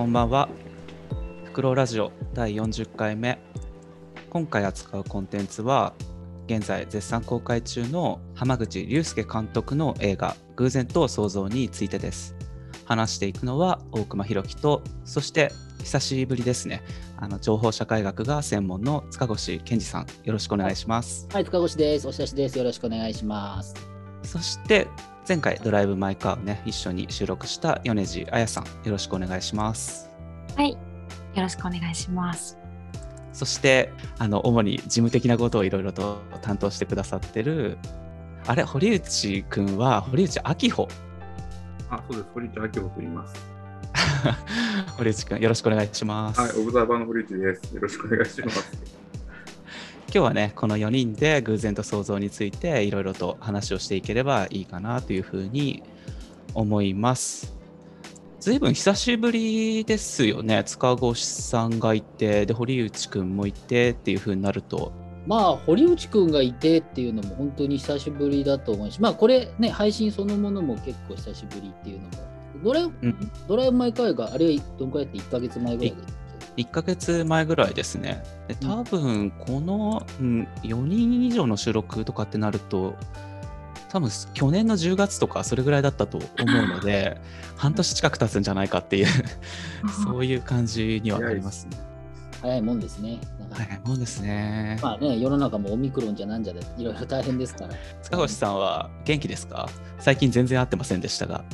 こんばんは。フクロウラジオ第40回目。今回扱うコンテンツは、現在絶賛公開中の浜口竜介監督の映画「偶然と想像」についてです。話していくのは大熊弘樹と、そして久しぶりですね。あの情報社会学が専門の塚越健二さん、よろしくお願いします。はい、塚越です。お久しです。よろしくお願いします。そして前回ドライブ・マイ・カーをね一緒に収録した米地彩さんよろしくお願いしますはい、よろしくお願いします。そしてあの主に事務的なことをいろいろと担当してくださってるあれ堀内くんは堀内明穂？あ、そうです。堀内明夫と言います。堀内くんよろしくお願いします、はい、オブザーバーの堀内です。よろしくお願いします。今日はねこの4人で偶然と想像についていろいろと話をしていければいいかなというふうに思います。ずいぶん久しぶりですよね。塚越さんがいてで堀内くんもいてっていうふうになると。まあ、堀内くんがいてっていうのも本当に久しぶりだと思うし、まあ、これね、配信そのものも結構久しぶりっていうのも、ドライ,、ん。ドライブ前回があれ、どんくらいって1ヶ月前ぐらいで1ヶ月前ぐらいですねで多分この、うん、4人以上の収録とかってなると多分去年の10月とかそれぐらいだったと思うので 半年近く経つんじゃないかっていう そういう感じにはなりますね。早いもんですね。なんかはい、もうですね。まあね、世の中もオミクロンじゃなんじゃでいろいろ大変ですから。塚越さんは元気ですか？最近全然会ってませんでしたが。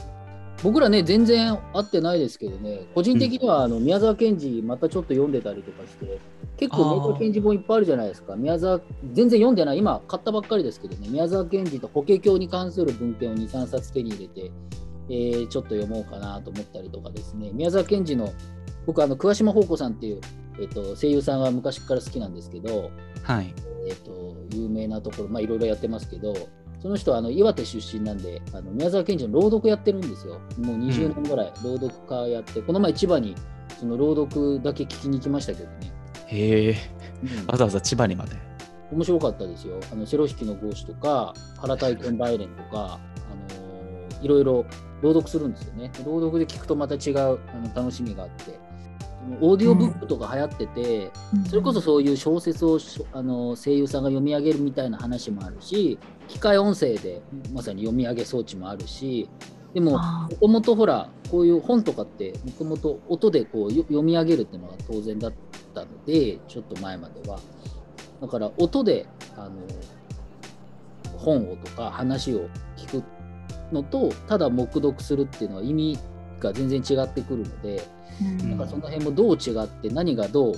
僕らね、全然会ってないですけどね、個人的にはあの宮沢賢治、またちょっと読んでたりとかして、結構宮沢賢治本いっぱいあるじゃないですか。宮沢、全然読んでない、今買ったばっかりですけどね、宮沢賢治と法華経に関する文献を2、3冊手に入れて、えーちょっと読もうかなと思ったりとかですね、宮沢賢治の、僕、あの桑島宝子さんっていう、えっと声優さんが昔から好きなんですけど、はい。えっと有名なところ、まあ、いろいろやってますけど、その人はあの岩手出身なんで、あの宮沢賢治の朗読やってるんですよ。もう20年ぐらい朗読家やって、この前千葉にその朗読だけ聞きに行きましたけどね。へえ、うんわざわざ千葉にまで。面白かったですよ。あのセロ引きの合詞とか、原体験バイレンとか、あのーいろいろ朗読するんですよね。朗読で聞くとまた違うあの楽しみがあって。オーディオブックとか流行ってて、それこそそういう小説をあの声優さんが読み上げるみたいな話もあるし、機械音声でまさに読み上げ装置もあるし、でも、あもともとほら、こういう本とかって、もともと音でこうよ読み上げるっていうのが当然だったので、ちょっと前までは。だから、音であの本をとか話を聞くのと、ただ黙読するっていうのは意味が全然違ってくるので、うんなんかその辺もどう違って何がどう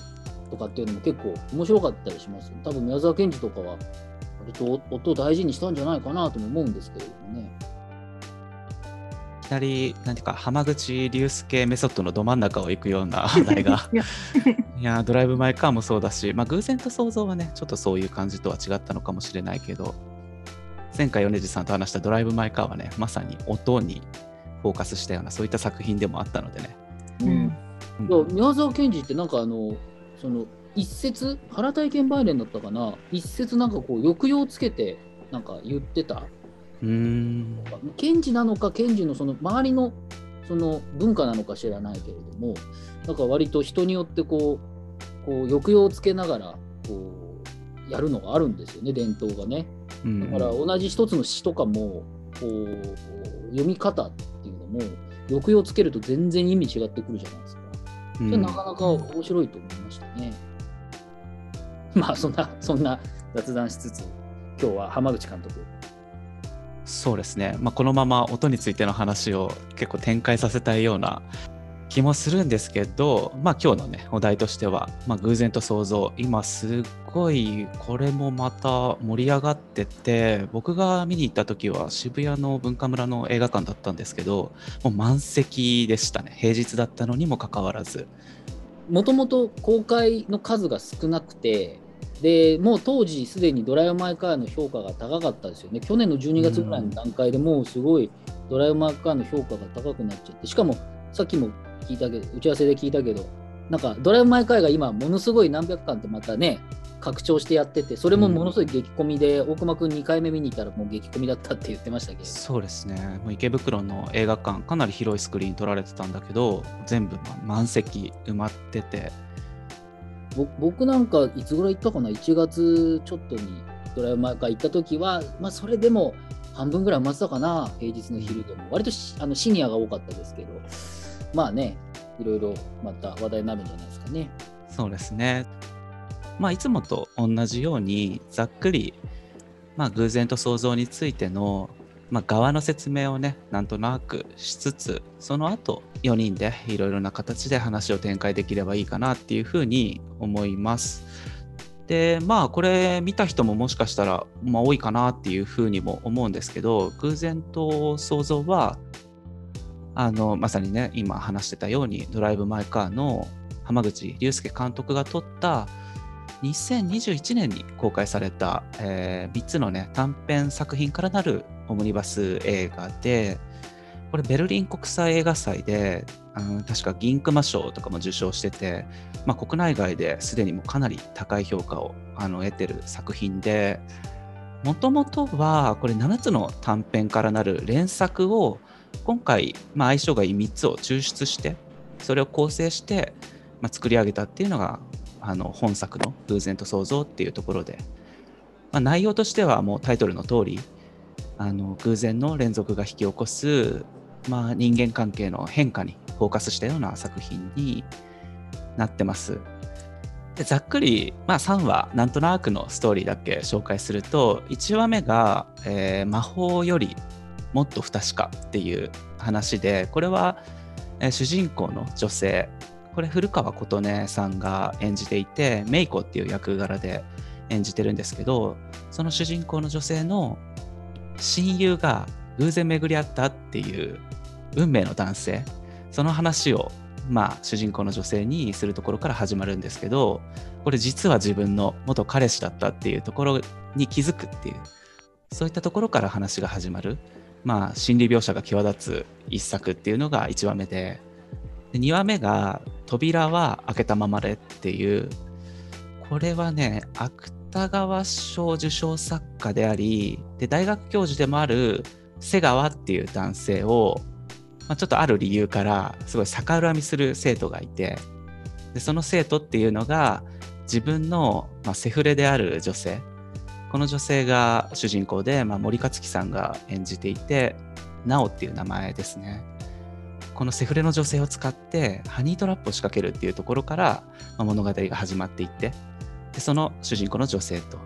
とかっていうのも結構面白かったりしますよ。多分宮沢賢治とかは割と音を大事にしたんじゃないかなとも思うんですけれどもね。いきなんていうか、浜口竜介メソッドのど真ん中を行くような 話題が。いやドライブ・マイ・カーもそうだし、まあ、偶然と想像はね、ちょっとそういう感じとは違ったのかもしれないけど、前回、米地さんと話したドライブ・マイ・カーはね、まさに音にフォーカスしたような、そういった作品でもあったのでね。うん。宮沢賢治ってなんかあのその一節原体験バイレンだったかな？一節なんかこう抑揚つけてなんか言ってた。うーん。賢治なのか賢治のその周りのその文化なのか知らないけれどもなんか割と人によってこうこう抑揚をつけながらこうやるのがあるんですよね伝統がね。うん。だから同じ一つの詩とかもこう読み方っていうのも抑揚つけると全然意味違ってくるじゃないですか。それうんなかなか面白いと思いましたね。まあそんなそんな雑談しつつ今日は浜口監督そうですね、まあ、このまま音についての話を結構展開させたいような気もするんですけど、まあ、今日のねお題としては、まあ、偶然と想像。今すごいこれもまた盛り上がってて僕が見に行った時は渋谷の文化村の映画館だったんですけどもう満席でしたね。平日だったのにもかかわらず。もともと公開の数が少なくてでもう当時すでにドライブ・マイ・カーの評価が高かったですよね。去年の12月ぐらいの段階でもうすごいドライブ・マイ・カーの評価が高くなっちゃってしかもさっきも聞いたけど打ち合わせで聞いたけどなんかドライブ・マイ・カーが今ものすごい何百巻ってまたね拡張してやっててそれもものすごい激コミで、大熊君2回目見に行ったらもう激コミだったって言ってましたけど。そうですね。もう池袋の映画館かなり広いスクリーン撮られてたんだけど全部ま満席埋まってて。ぼ僕なんかいつぐらい行ったかな？1月ちょっとにドライブ・マイ・カー行った時はまあそれでも半分ぐらい埋まってたかな平日の昼でも。割としあのシニアが多かったですけどまあねいろいろまた話題になるんじゃないですかね。そうですねまあいつもと同じようにざっくりまあ偶然と想像についてのまあ、側の説明をねなんとなくしつつその後4人でいろいろな形で話を展開できればいいかなっていうふうに思います。でまあこれ見た人ももしかしたら、まあ、多いかなっていうふうにも思うんですけど偶然と想像はあのまさにね今話してたように「ドライブ・マイ・カー」の浜口竜介監督が撮った2021年に公開された、え3つのね短編作品からなるオムニバス映画でこれベルリン国際映画祭で、うん、確か銀熊賞とかも受賞してて、まあ、国内外ですでにもかなり高い評価をあの得てる作品でもともとはこれ7つの短編からなる連作を今回、まあ、相性がいい3つを抽出してそれを構成して、まあ、作り上げたっていうのがあの本作の「偶然と想像」っていうところで、まあ、内容としてはもうタイトルの通りあの偶然の連続が引き起こす、まあ、人間関係の変化にフォーカスしたような作品になってます。でざっくり、まあ、3話なんとなくのストーリーだけ紹介すると1話目が、えー魔法よりもっと不確かっていう話でこれは、え主人公の女性これ古川琴音さんが演じていてメイコっていう役柄で演じてるんですけどその主人公の女性の親友が偶然巡り合ったっていう運命の男性その話をまあ主人公の女性にするところから始まるんですけどこれ実は自分の元彼氏だったっていうところに気づくっていうそういったところから話が始まる。まあ心理描写が際立つ一作っていうのが1話目で。で2話目が「扉は開けたままで」っていう。これはね芥川賞受賞作家でありで大学教授でもある瀬川っていう男性を、まあ、ちょっとある理由からすごい逆恨みする生徒がいて。でその生徒っていうのが自分の、まあ、セフレである女性。この女性が主人公で、まあ、森克樹さんが演じていてなおっていう名前ですねこのセフレの女性を使ってハニートラップを仕掛けるっていうところから、まあ、物語が始まっていってでその主人公の女性と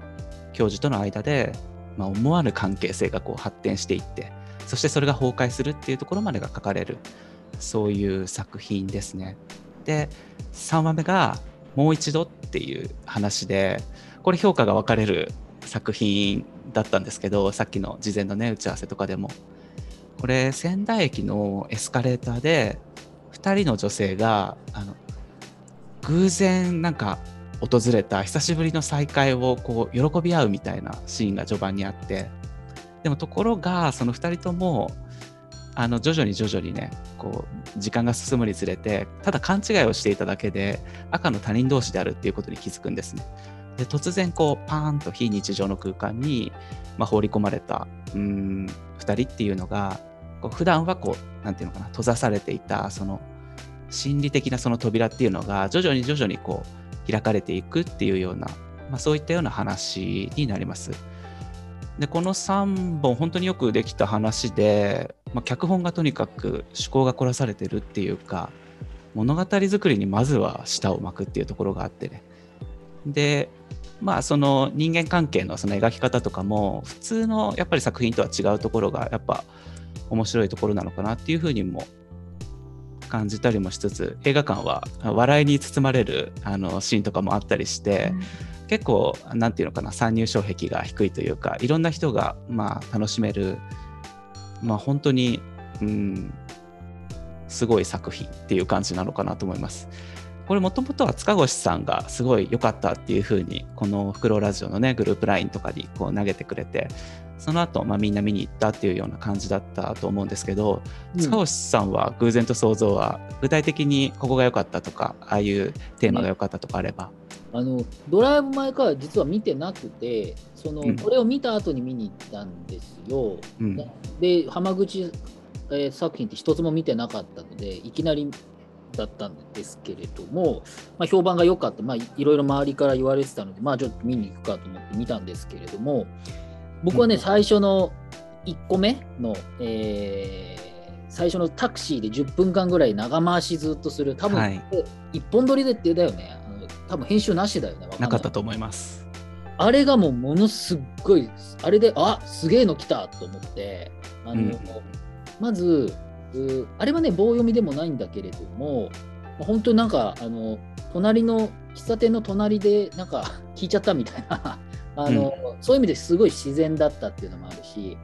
教授との間で、まあ、思わぬ関係性がこう発展していってそしてそれが崩壊するっていうところまでが書かれるそういう作品ですね。で3話目が「もう一度」っていう話でこれ評価が分かれる作品だったんですけどさっきの事前のね打ち合わせとかでもこれ仙台駅のエスカレーターで2人の女性があの偶然なんか訪れた久しぶりの再会をこう喜び合うみたいなシーンが序盤にあってでもところがその2人ともあの徐々に徐々にねこう時間が進むにつれてただ勘違いをしていただけで赤の他人同士であるっていうことに気づくんですね。で突然こうパーンと非日常の空間に、まあ、放り込まれたうん2人っていうのがこう普段はこうなんていうのかな閉ざされていたその心理的なその扉っていうのが徐々に徐々にこう開かれていくっていうような、まあ、そういったような話になります。でこの3本本当によくできた話で、まあ、脚本がとにかく趣向が凝らされてるっていうか物語作りにまずは舌を巻くっていうところがあってねでまあその人間関係のその描き方とかも普通のやっぱり作品とは違うところがやっぱ面白いところなのかなっていうふうにも感じたりもしつつ映画館は笑いに包まれるあのシーンとかもあったりして、結構なんていうのかな参入障壁が低いというかいろんな人がまあ楽しめるまあ本当にうんすごい作品っていう感じなのかなと思います。これもともとは塚越さんがすごい良かったっていうふうにこの「フクロウラジオ」のねグループ LINE とかにこう投げてくれてその後、まあみんな見に行ったっていうような感じだったと思うんですけど、塚越さんは偶然と想像は具体的にここが良かったとかああいうテーマが良かったとかあれば、あのドライブ・マイ・カー実は見てなくてその、うん。これを見た後に見に行ったんですよ。うん。で浜口、えー作品って一つも見てなかったのでいきなりだったんですけれども、まあ、評判が良かった、まあ、いいろいろ周りから言われてたので、まあ、ちょっと見に行くかと思って見たんですけれども僕はね、うん。最初の1個目の、えー最初のタクシーで10分間ぐらい長回しずっとする。多分、はい。一本撮りでってだよね。あの多分編集なしだよね。なかったと思います。あれがもうものすっごい、あれで、あすげえの来たと思って、あの、うん。まず、うあれはね、棒読みでもないんだけれども、まあ本当になんか、あの、隣の、喫茶店の隣で、なんか、聞いちゃったみたいな、あの、そういう意味ですごい自然だったっていうのもあるし、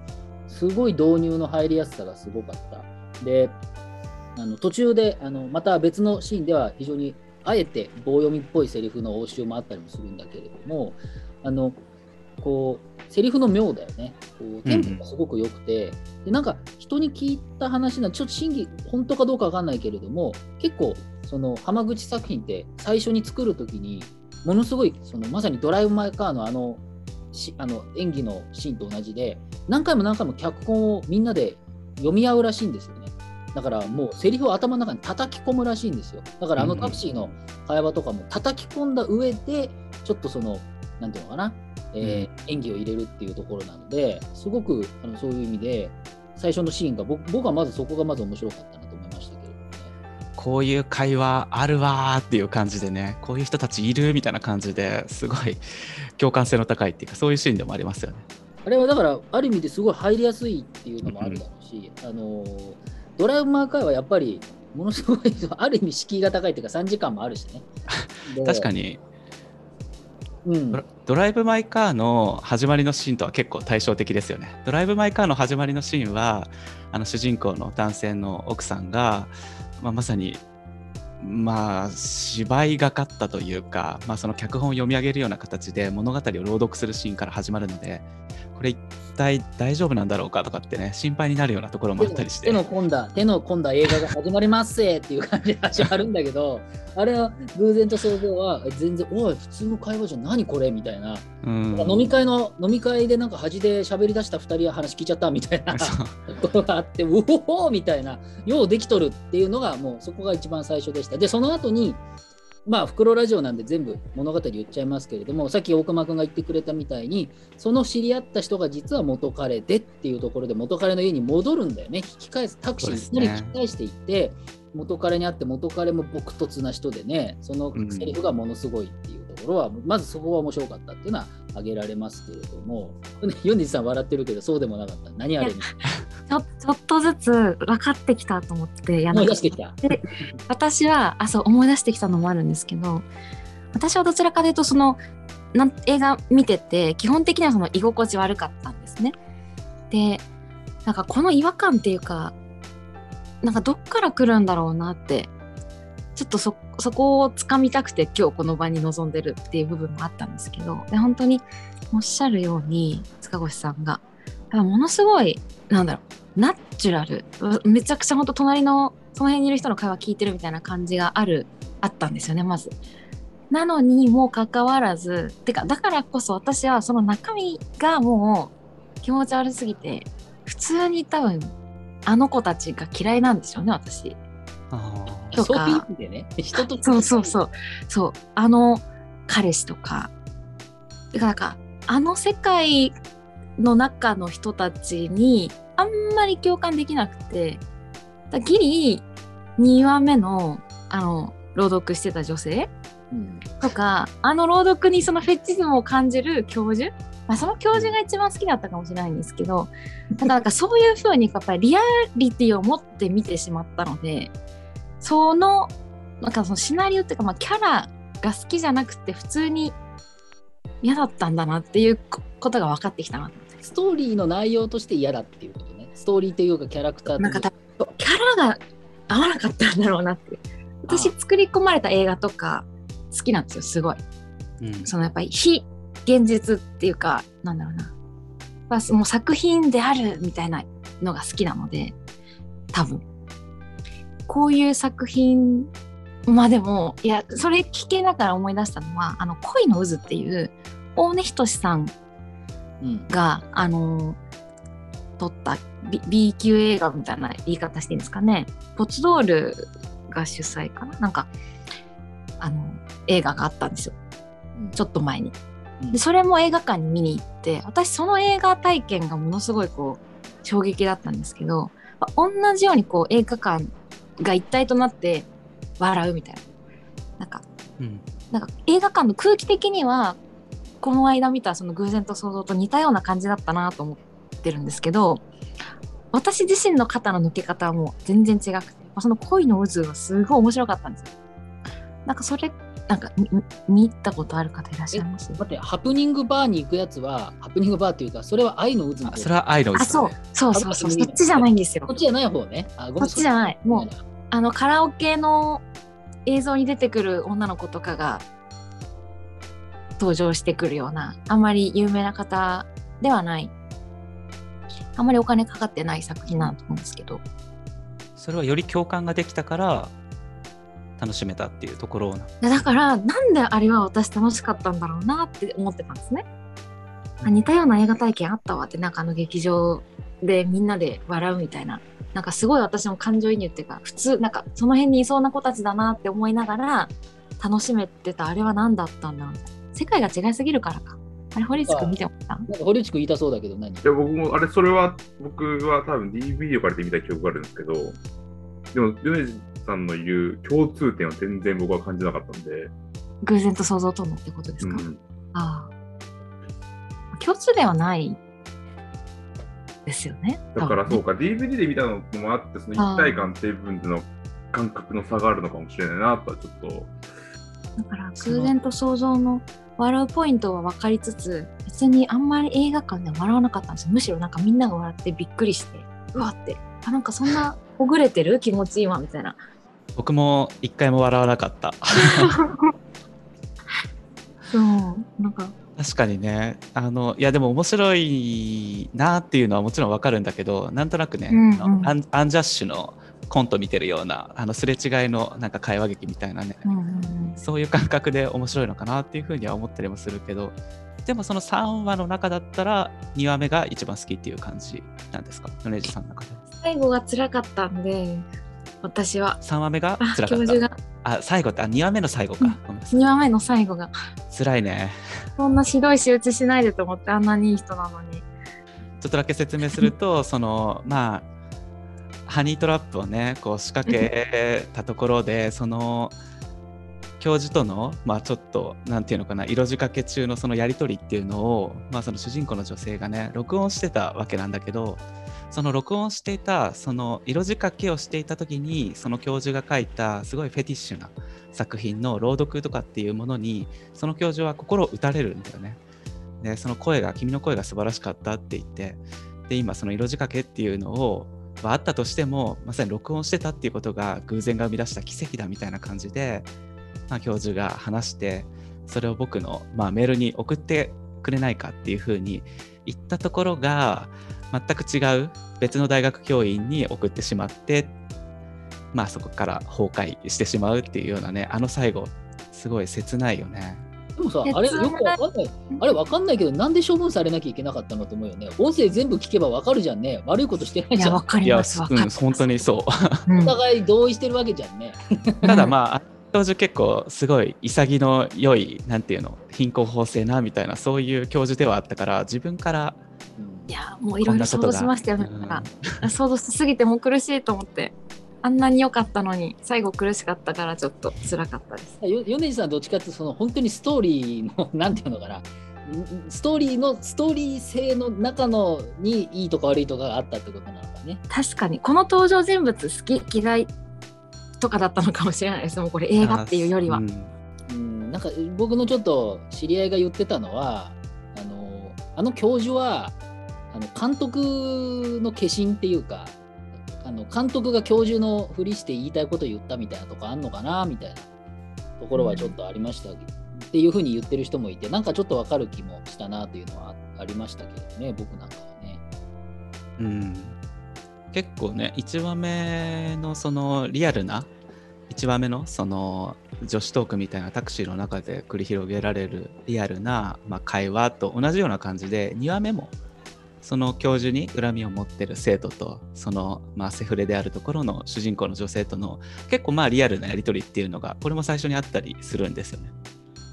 すごい導入の入りやすさがすごかった。で、あの途中であのまた別のシーンでは非常にあえて棒読みっぽいセリフの応酬もあったりもするんだけれどもあのこうセリフの妙だよねこうテンポがすごく良くて、でなんか人に聞いた話なちょっと真偽本当かどうかわかんないけれども結構その浜口作品って最初に作る時にものすごいそのまさに「ドライブ・マイ・カー」のあのしあの演技のシーンと同じで何回も何回も脚本をみんなで読み合うらしいんですよね。だからもうセリフを頭の中に叩き込むらしいんですよ。だからあのうんタクシーの会話とかも叩き込んだ上で、ちょっとその、なんていうのかな、えー演技を入れるっていうところなので、すごくあのそういう意味で、最初のシーンが僕僕はまずそこがまず面白かったなと思いましたけれどもね。こういう会話あるわーっていう感じでねこういう人たちいるみたいな感じですごい共感性の高いっていうかそういうシーンでもありますよね。あれはだから、ある意味ですごい入りやすいっていうのもあるだろうし、あのードラマーカーはやっぱり、ものすごい、ある意味敷居が高いっていうか、3時間もあるしね。で確かにうんドラドライブ・マイ・カーの始まりのシーンとは結構対照的ですよね。ドライブ・マイ・カーの始まりのシーンはあの主人公の男性の奥さんが、まあ、まさにまあ芝居がかったというか、まあ、その脚本を読み上げるような形で物語を朗読するシーンから始まるのでこれ一体大丈夫なんだろうかとかってね心配になるようなところもあったりして。手の込んだ、手の込んだ映画が始まりますせっていう感じで始まるんだけど、あれは偶然と想像は全然、おい、普通の会話じゃ何これみたいな、うん。飲み会の、飲み会でなんか端で喋り出した2人は話聞いちゃったみたいな ころがあって、うおおみたいな、ようできとるっていうのが、もうそこが一番最初でした。で、その後に、まあ、袋ラジオなんで全部物語言っちゃいますけれども、さっき大熊君が言ってくれたみたいに、その知り合った人が実は元彼でっていうところで、元彼の家に戻るんだよね。引き返す、タクシーにそうですね引き返していって、元彼に会って、元彼も朴突な人でね、そのセリフがものすごいっていうところは、まずそこが面白かったっていうのは挙げられますけれども、ヨンジさん笑ってるけど、そうでもなかった。何あれに？ちょちょっとずつ分かってきたと思っていや思出してきた？私はあそう思い出してきたのもあるんですけど私はどちらかというとそのなん映画見てて基本的にはその居心地悪かったんですね。でなんかこの違和感っていうかなんかどっから来るんだろうなってちょっとそこをつかみたくて今日この場に臨んでるっていう部分もあったんですけどで本当におっしゃるように塚越さんがやっぱものすごいなんだろうナチュラルめちゃくちゃ本当隣のその辺にいる人の会話聞いてるみたいな感じがあるあったんですよねまず。なのにもかかわらずてかだからこそ私はその中身がもう気持ち悪すぎて普通に多分あの子たちが嫌いなんでしょうね私。あとか。そういう意味でね、人とそうそうそう。そう。あの彼氏とか。てかなんかあの世界の中の人たちにあんまり共感できなくて。だギリ2話目のあの朗読してた女性うん。とかあの朗読にそのフェッチズムを感じる教授、まあ、その教授が一番好きだったかもしれないんですけどただなんかそういうふうにやっぱりリアリティを持って見てしまったのでそのなんかそのシナリオっていうか、まあ、キャラが好きじゃなくて普通に嫌だったんだなっていうこことが分かってきたなと思って。ストーリーの内容として嫌だっていうことね。ストーリーというかキャラクターなんか多分キャラが合わなかったんだろうなって私作り込まれた映画とか好きなんですよすごい。うん。そのやっぱり非現実っていうかなんだろうな、まあ、もう作品であるみたいなのが好きなので多分こういう作品まあでもいやそれ聞けながら思い出したのは「あの恋の渦」っていう大根仁さんうん。があの撮った B, B 級映画みたいな言い方していいんですかね。ポツドールが主催かな。なんかあの映画があったんですよ。ちょっと前に。うん。でそれも映画館に見に行って私その映画体験がものすごいこう衝撃だったんですけどまあ同じようにこう映画館が一体となって笑うみたいななんかうんなんか映画館の空気的にはこの間見たその偶然と想像と似たような感じだったなと思ってるんですけど私自身の肩の抜け方はもう全然違くてその恋の渦はすごい面白かったんですよ。なんかそれなんかみみ見たことある方いらっしゃいます？待って、ハプニングバーに行くやつは、ハプニングバーっていうか、それは愛の渦それは愛のあそうそうそうそうそっちじゃないんですよ。こっ。ちじゃない方ね。あ、ごめんこっちじゃない。もうあのカラオケの映像に出てくる女の子とかが登場してくるようなあんまり有名な方ではない。あんまりお金かかってない作品なんだと思うんですけど。それはより共感ができたから楽しめたっていうところだからなんであれは私楽しかったんだろうなって思ってたんですね。あ似たような映画体験あったわってなんかあの劇場でみんなで笑うみたいな。なんかすごい私も感情移入っていうか普通なんかその辺にいそうな子たちだなって思いながら楽しめてたあれは何だったんだ世界が違いすぎるからか。あれ堀内くん見てました？なんか堀内くん言いたそうだけど何？いや、僕も、あれ、それは、僕は多分 DVD を借りて見た記憶があるんですけど、でも、米津さんの言う共通点は全然僕は感じなかったんで、偶然と想像とのってことですか、うん、ああ。共通ではないですよねだからそうか、DVD で見たのもあって、その一体感っていう部分での感覚の差があるのかもしれないなとはちょっと、だから偶然と想像の笑うポイントは分かりつつ別にあんまり映画館では笑わなかったんですよ。むしろなんかみんなが笑ってびっくりしてうわって。あなんかそんなほぐれてる？気持ちいいわみたいな僕も一回も笑わなかった。そうなんか。確かにね。あのいやでも面白いなっていうのはもちろんわかるんだけどなんとなくね、うんうん。あのアンアンジャッシュのコント見てるようなあのすれ違いのなんか会話劇みたいなね、うんうんうん。そういう感覚で面白いのかなっていうふうには思ったりもするけどでもその3話の中だったら2話目が一番好きっていう感じなんですか？米津さんの中で。最後が辛かったんで私は。3話目があ辛かった。教授が。あ最後ってあ2話目の最後か、うん。ごめんなさい。2話目の最後が。辛いね。そんなひどい仕打ちしないでと思ってあんなにいい人なのに。ちょっとだけ説明すると そのまあハニートラップをねこう仕掛けたところでその教授とのまあちょっとなんていうのかな色仕掛け中のそのやり取りっていうのをまあその主人公の女性がね録音してたわけなんだけどその録音していたその色仕掛けをしていた時にその教授が書いたすごいフェティッシュな作品の朗読とかっていうものにその教授は心を打たれるんだよね。でその声が君の声が素晴らしかったって言ってで今その色仕掛けっていうのをまああったとしてもまさに録音してたっていうことが偶然が生み出した奇跡だみたいな感じで、まあ、教授が話してそれを僕の、まあ、メールに送ってくれないかっていうふうに言ったところが全く違う別の大学教員に送ってしまってまあそこから崩壊してしまうっていうようなねあの最後すごい切ないよね。でもさえ、あれつよくわかんない。あれわかんないけど、なんで処分されなきゃいけなかったのと思うよね。音声全部聞けばわかるじゃんね。悪いことしてないじゃん。いやわかりますうん、本当にそう。うん互い同意してるわけじゃんね。ただまあ、教授結構すごい潔の良い、なんていうの、貧困法制なみたいな、そういう教授ではあったから、自分からうんいやもういろいろ想像しましたよね。うんだから想像しすぎてもう苦しいと思って。あんなに良かったのに最後苦しかったからちょっと辛かったです。よ米津さんどっちかっていうとその本当にストーリーのなんていうのかなストーリーのストーリー性の中のにいいとか悪いとかがあったってことなのかね。確かにこの登場人物好き嫌いとかだったのかもしれないですもうこれ映画っていうよりは。うんうんなんか僕のちょっと知り合いが言ってたのはあのあの教授はあの監督の化身っていうかあの監督が教授のふりして言いたいこと言ったみたいなとこあんのかなみたいなところはちょっとありました、っていうふうに言ってる人もいてなんかちょっとわかる気もしたなというのはありましたけどね僕なんかはね。うん、結構ね1話目のそのリアルな1話目のその女子トークみたいなタクシーの中で繰り広げられるリアルな、まあ、会話と同じような感じで2話目もその教授に恨みを持ってる生徒とその、まあ、セフレであるところの主人公の女性との結構まあリアルなやり取りっていうのがこれも最初にあったりするんですよね。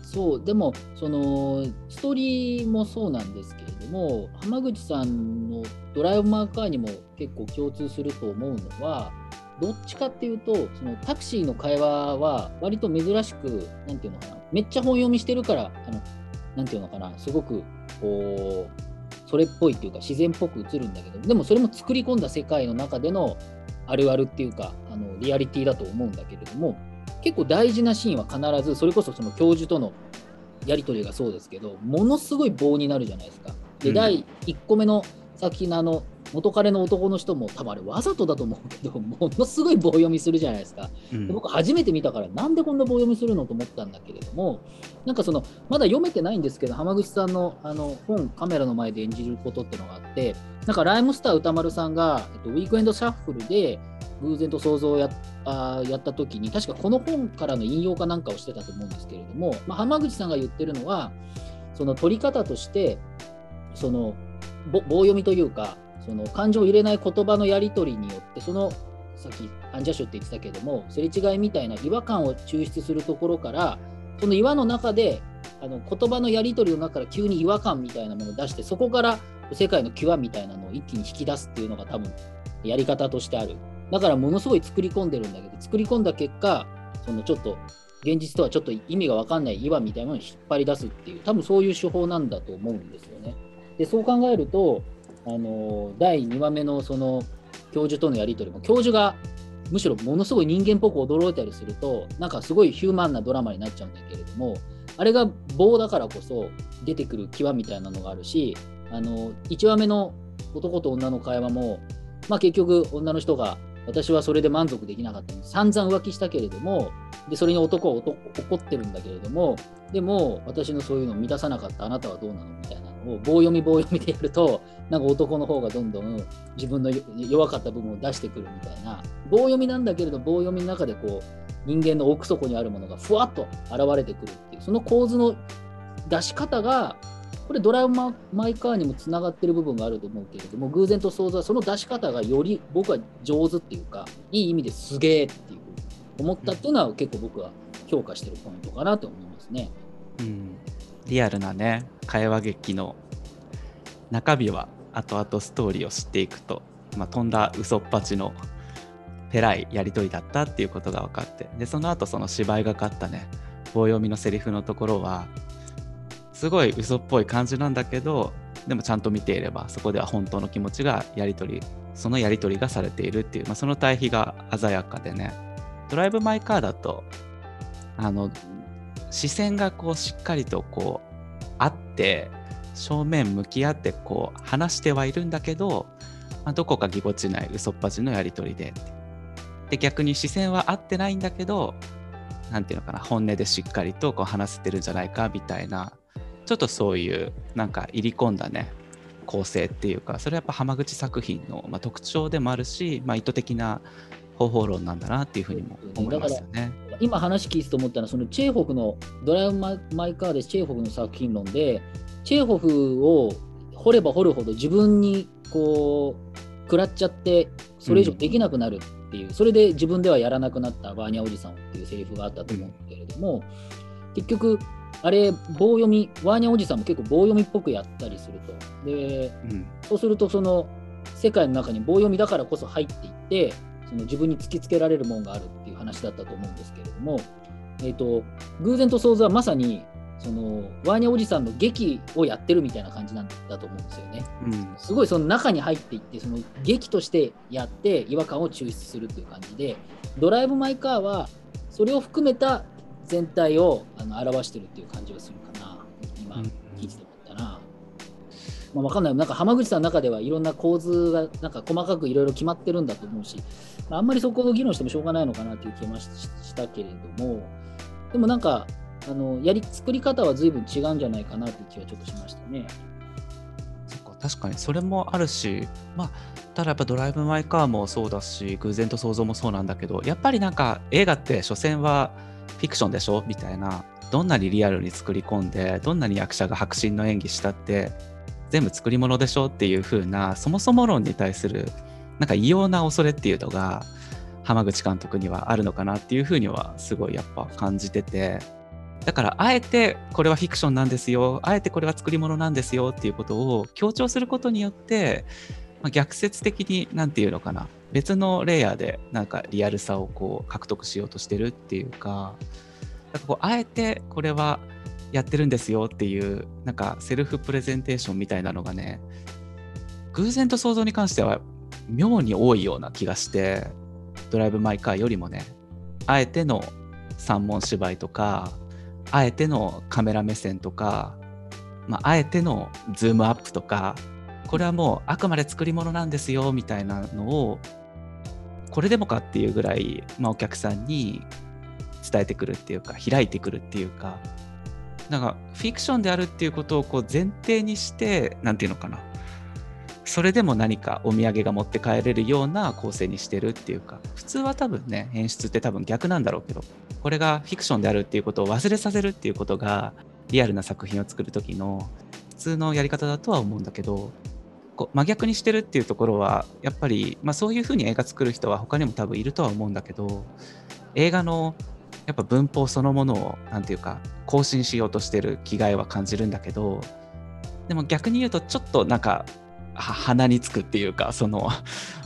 そうでもそのストーリーもそうなんですけれども浜口さんの「ドライブ・マーカー」にも結構共通すると思うのはどっちかっていうとそのタクシーの会話は割と珍しく何て言うのかなめっちゃ本読みしてるからあのなていうのかなすごくこうそれっぽいっていうか自然っぽく映るんだけどでもそれも作り込んだ世界の中でのあるあるっていうかあのリアリティだと思うんだけれども結構大事なシーンは必ずそれこそその教授とのやり取りがそうですけどものすごい棒になるじゃないですか。で、うん第1個目の作品のあの元彼の男の人も多分あれわざとだと思うけどものすごい棒読みするじゃないですか。うんで僕初めて見たからなんでこんな棒読みするのと思ったんだけれどもなんかそのまだ読めてないんですけど浜口さんのあの本カメラの前で演じることっていうのがあってなんかライムスター歌丸さんが、えっと、ウィークエンドシャッフルで偶然と想像をやあーやった時に確かこの本からの引用かなんかをしてたと思うんですけれども、まあ、浜口さんが言ってるのはその取り方としてそのぼ棒読みというかその感情を入れない言葉のやり取りによってそのさっきアンジャッシュって言ってたけどもすれ違いみたいな違和感を抽出するところからその岩の中であの言葉のやり取りの中から急に違和感みたいなものを出してそこから世界の際みたいなのを一気に引き出すっていうのが多分やり方としてあるだからものすごい作り込んでるんだけど作り込んだ結果そのちょっと現実とはちょっと意味が分かんない岩みたいなものを引っ張り出すっていう多分そういう手法なんだと思うんですよね。でそう考えるとあの第2話目のその教授とのやり取りも教授がむしろものすごい人間っぽく驚いたりするとなんかすごいヒューマンなドラマになっちゃうんだけれどもあれが棒だからこそ出てくる際みたいなのがあるしあの1話目の男と女の会話も、まあ、結局女の人が私はそれで満足できなかったので散々浮気したけれどもでそれに男は怒ってるんだけれどもでも私のそういうのを満たさなかった。あなたはどうなの？みたいな。を棒読み棒読みでやるとなんか男の方がどんどん自分の弱かった部分を出してくるみたいな棒読みなんだけれど棒読みの中でこう人間の奥底にあるものがふわっと現れてくるっていうその構図の出し方がこれドラママイカーにもつながってる部分があると思うけれども偶然と想像はその出し方がより僕は上手っていうかいい意味ですげえっていう思ったっていうのは結構僕は評価してるポイントかなと思いますね。うん、リアルなね会話劇の中身は後々ストーリーを知っていくと、まあ、飛んだ嘘っぱちのペライやり取りだったっていうことが分かってでその後その芝居がかったね棒読みのセリフのところはすごい嘘っぽい感じなんだけどでもちゃんと見ていればそこでは本当の気持ちがやり取りそのやり取りがされているっていう、まあ、その対比が鮮やかでね。ドライブ・マイ・カーだとあの視線がこうしっかりとこうあって正面向き合ってこう話してはいるんだけど、まあ、どこかぎこちない嘘っぱちのやり取りでで逆に視線は合ってないんだけどなんていうのかな本音でしっかりとこう話せてるんじゃないかみたいなちょっとそういうなんか入り込んだね構成っていうかそれはやっぱ浜口作品の、まあ、特徴でもあるし、まあ、意図的な方法論なんだなっていうふうにも思いますよね。今話聞いてと思ったのはそのチェーホフのドライブ・マイ・カーでチェーホフの作品論でチェーホフを掘れば掘るほど自分にこう食らっちゃってそれ以上できなくなるっていう、それで自分ではやらなくなったバーニャおじさんっていうセリフがあったと思うけれども、結局あれ棒読みワーニャおじさんも結構棒読みっぽくやったりすると。でうん。そうするとその世界の中に棒読みだからこそ入っていってその自分に突きつけられるものがあるっていう話だったと思うんですけれども、えー、と偶然と想像はまさにそのワーニャおじさんの劇をやってるみたいな感じなんだと思うんですよね。うんすごいその中に入っていってその劇としてやって違和感を抽出するっていう感じでドライブ・マイ・カーはそれを含めた全体をあの表してるっていう感じがするかな今うん聞いてて思ったな。まあ、わかんない、なんか浜口さんの中ではいろんな構図がなんか細かくいろいろ決まってるんだと思うし、まあ、んまりそこを議論してもしょうがないのかなという気もしたけれども、でもなんか、あのやり作り方は随分違うんじゃないかなという気はちょっとしましたね。そっか確かにそれもあるし、まあ、ただやっぱドライブ・マイ・カーもそうだし偶然と想像もそうなんだけどやっぱりなんか映画って所詮はフィクションでしょみたいなどんなにリアルに作り込んでどんなに役者が迫真の演技したって全部作り物でしょっていう風なそもそも論に対するなんか異様な恐れっていうのが浜口監督にはあるのかなっていう風にはすごいやっぱ感じてて。だからあえてこれはフィクションなんですよ。あえてこれは作り物なんですよっていうことを強調することによって、まあ、逆説的に何て言うのかな。別のレイヤーでなんかリアルさをこう獲得しようとしてるっていうか。なんかこうあえてこれはやってるんですよっていうなんかセルフプレゼンテーションみたいなのがね偶然と想像に関しては妙に多いような気がしてドライブ・マイ・カーよりもねあえての三文芝居とかあえてのカメラ目線とか、まあ、あえてのズームアップとかこれはもうあくまで作り物なんですよみたいなのをこれでもかっていうぐらい、まあ、お客さんに伝えてくるっていうか開いてくるっていうかなんかフィクションであるっていうことをこう前提にして何て言うのかなそれでも何かお土産が持って帰れるような構成にしてるっていうか普通は多分ね演出って多分逆なんだろうけどこれがフィクションであるっていうことを忘れさせるっていうことがリアルな作品を作る時の普通のやり方だとは思うんだけどこう真逆にしてるっていうところはやっぱり、まあ、そういうふうに映画作る人は他にも多分いるとは思うんだけど映画のやっぱ文法そのものを何て言うか更新しようとしてる気概は感じるんだけどでも逆に言うとちょっとなんか鼻につくっていうかその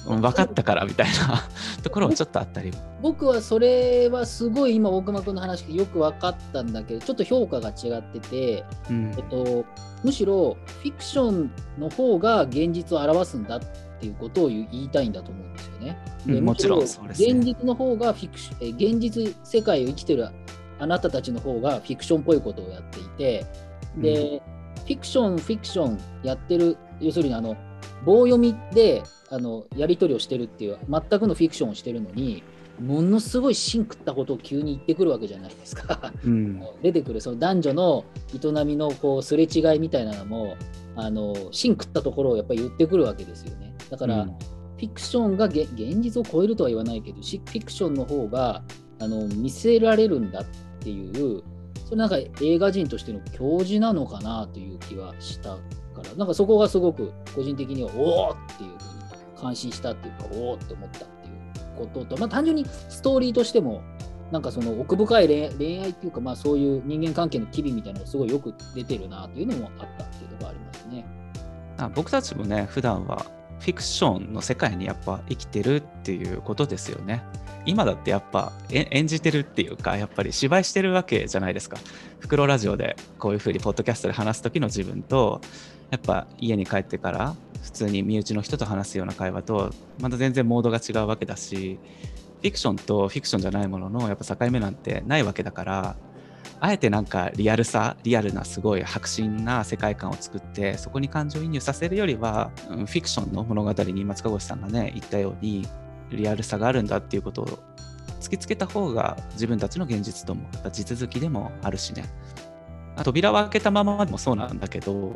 分かったからみたいなところもちょっとあったり。僕はそれはすごい今大熊君の話よく分かったんだけどちょっと評価が違ってて、うん、えっと、むしろフィクションの方が現実を表すんだっていうことを言いたいんだと思うんですよね。でもちろんそうです、ね、現実の方がフィクション現実世界を生きてるあなたたちの方がフィクションっぽいことをやっていてで、うん。フィクション、フィクションやってる、要するにあの棒読みであのやり取りをしてるっていう、全くのフィクションをしてるのに、ものすごい芯食ったことを急に言ってくるわけじゃないですか。うん、出てくるその男女の営みのこうすれ違いみたいなのも、あの芯食ったところをやっぱり言ってくるわけですよね。だから、うん、フィクションが現実を超えるとは言わないけど、フィクションの方があの見せられるんだっていう、それなんか映画人としての教授なのかなという気がしたから、なんかそこがすごく個人的にはおおっていうふうに感心したっていうか、おおって思ったっていうことと、まあ単純にストーリーとしても、なんかその奥深い恋愛っていうか、まあそういう人間関係の機微みたいなのがすごいよく出てるなっていうのもあったっていうのがありますね。あ僕たちもね、普段はフィクションの世界にやっぱ生きてるっていうことですよね。今だってやっぱ演じてるっていうかやっぱり芝居してるわけじゃないですか。袋ラジオでこういうふうにポッドキャストで話す時の自分とやっぱ家に帰ってから普通に身内の人と話すような会話とまた全然モードが違うわけだしフィクションとフィクションじゃないもののやっぱ境目なんてないわけだからあえてなんかリアルさリアルなすごい迫真な世界観を作ってそこに感情移入させるよりは、うん、フィクションの物語に松川越さんがね言ったようにリアルさがあるんだっていうことを突きつけた方が自分たちの現実ともやっぱ地続きでもあるしね。扉を開けたままでもそうなんだけど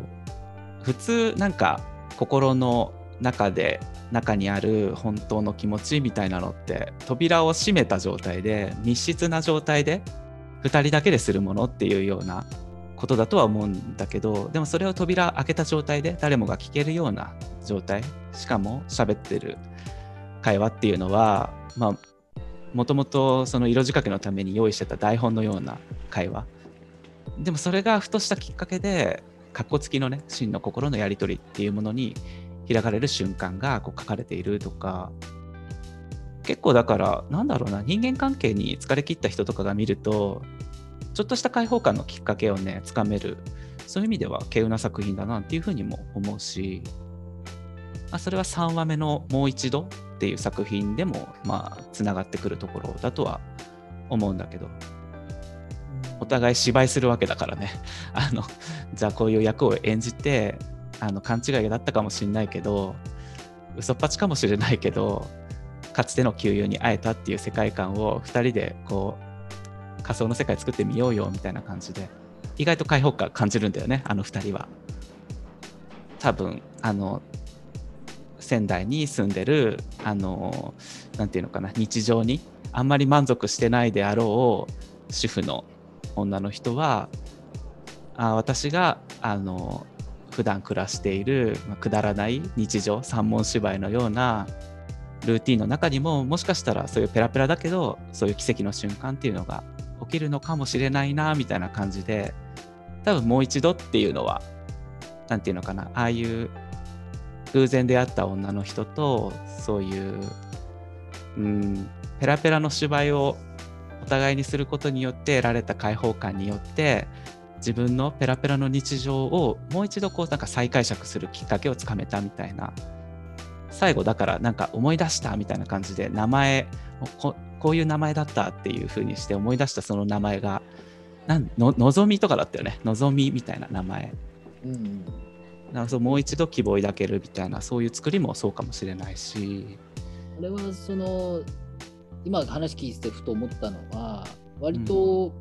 普通なんか心の中で中にある本当の気持ちみたいなのって扉を閉めた状態で密室な状態で2人だけでするものっていうようなことだとは思うんだけどでもそれを扉開けた状態で誰もが聞けるような状態。しかも喋ってる。会話っていうのはまあもともとその色仕掛けのために用意してた台本のような会話。でもそれがふとしたきっかけでかっこつきのね真の心のやり取りっていうものに開かれる瞬間がこう書かれているとか。結構だからなんだろうな人間関係に疲れ切った人とかが見るとちょっとした解放感のきっかけをねつかめる。そういう意味では稀有な作品だなっていうふうにも思うし、あ、それは3話目の「もう一度」っていう作品でもまあつながってくるところだとは思うんだけど。お互い芝居するわけだからね。あのじゃあこういう役を演じてあの勘違いだったかもしれないけど嘘っぱちかもしれないけどかつての旧友に会えたっていう世界観を2人でこう仮想の世界作ってみようよみたいな感じで意外と開放感感じるんだよねあの2人は。多分あの仙台に住んでるあのなていうのかな日常にあんまり満足してないであろう主婦の女の人はあ私があの普段暮らしている、まあ、くだらない日常三文芝居のようなルーティンの中にももしかしたらそういうペラペラだけどそういう奇跡の瞬間っていうのが起きるのかもしれないなみたいな感じで多分もう一度っていうのは何て言うのかなああいう偶然出会った女の人とそういううんペラペラの芝居をお互いにすることによって得られた解放感によって自分のペラペラの日常をもう一度こうなんか再解釈するきっかけをつかめたみたいな。最後だからなんか思い出したみたいな感じで名前ここういう名前だったっていう風にして思い出したその名前がなんののぞみとかだったよね。のぞみみたいな名前。うん。なんかそうもう一度希望を抱けるみたいなそういう作りもそうかもしれないしこれはその今話聞いてふと思ったのは割と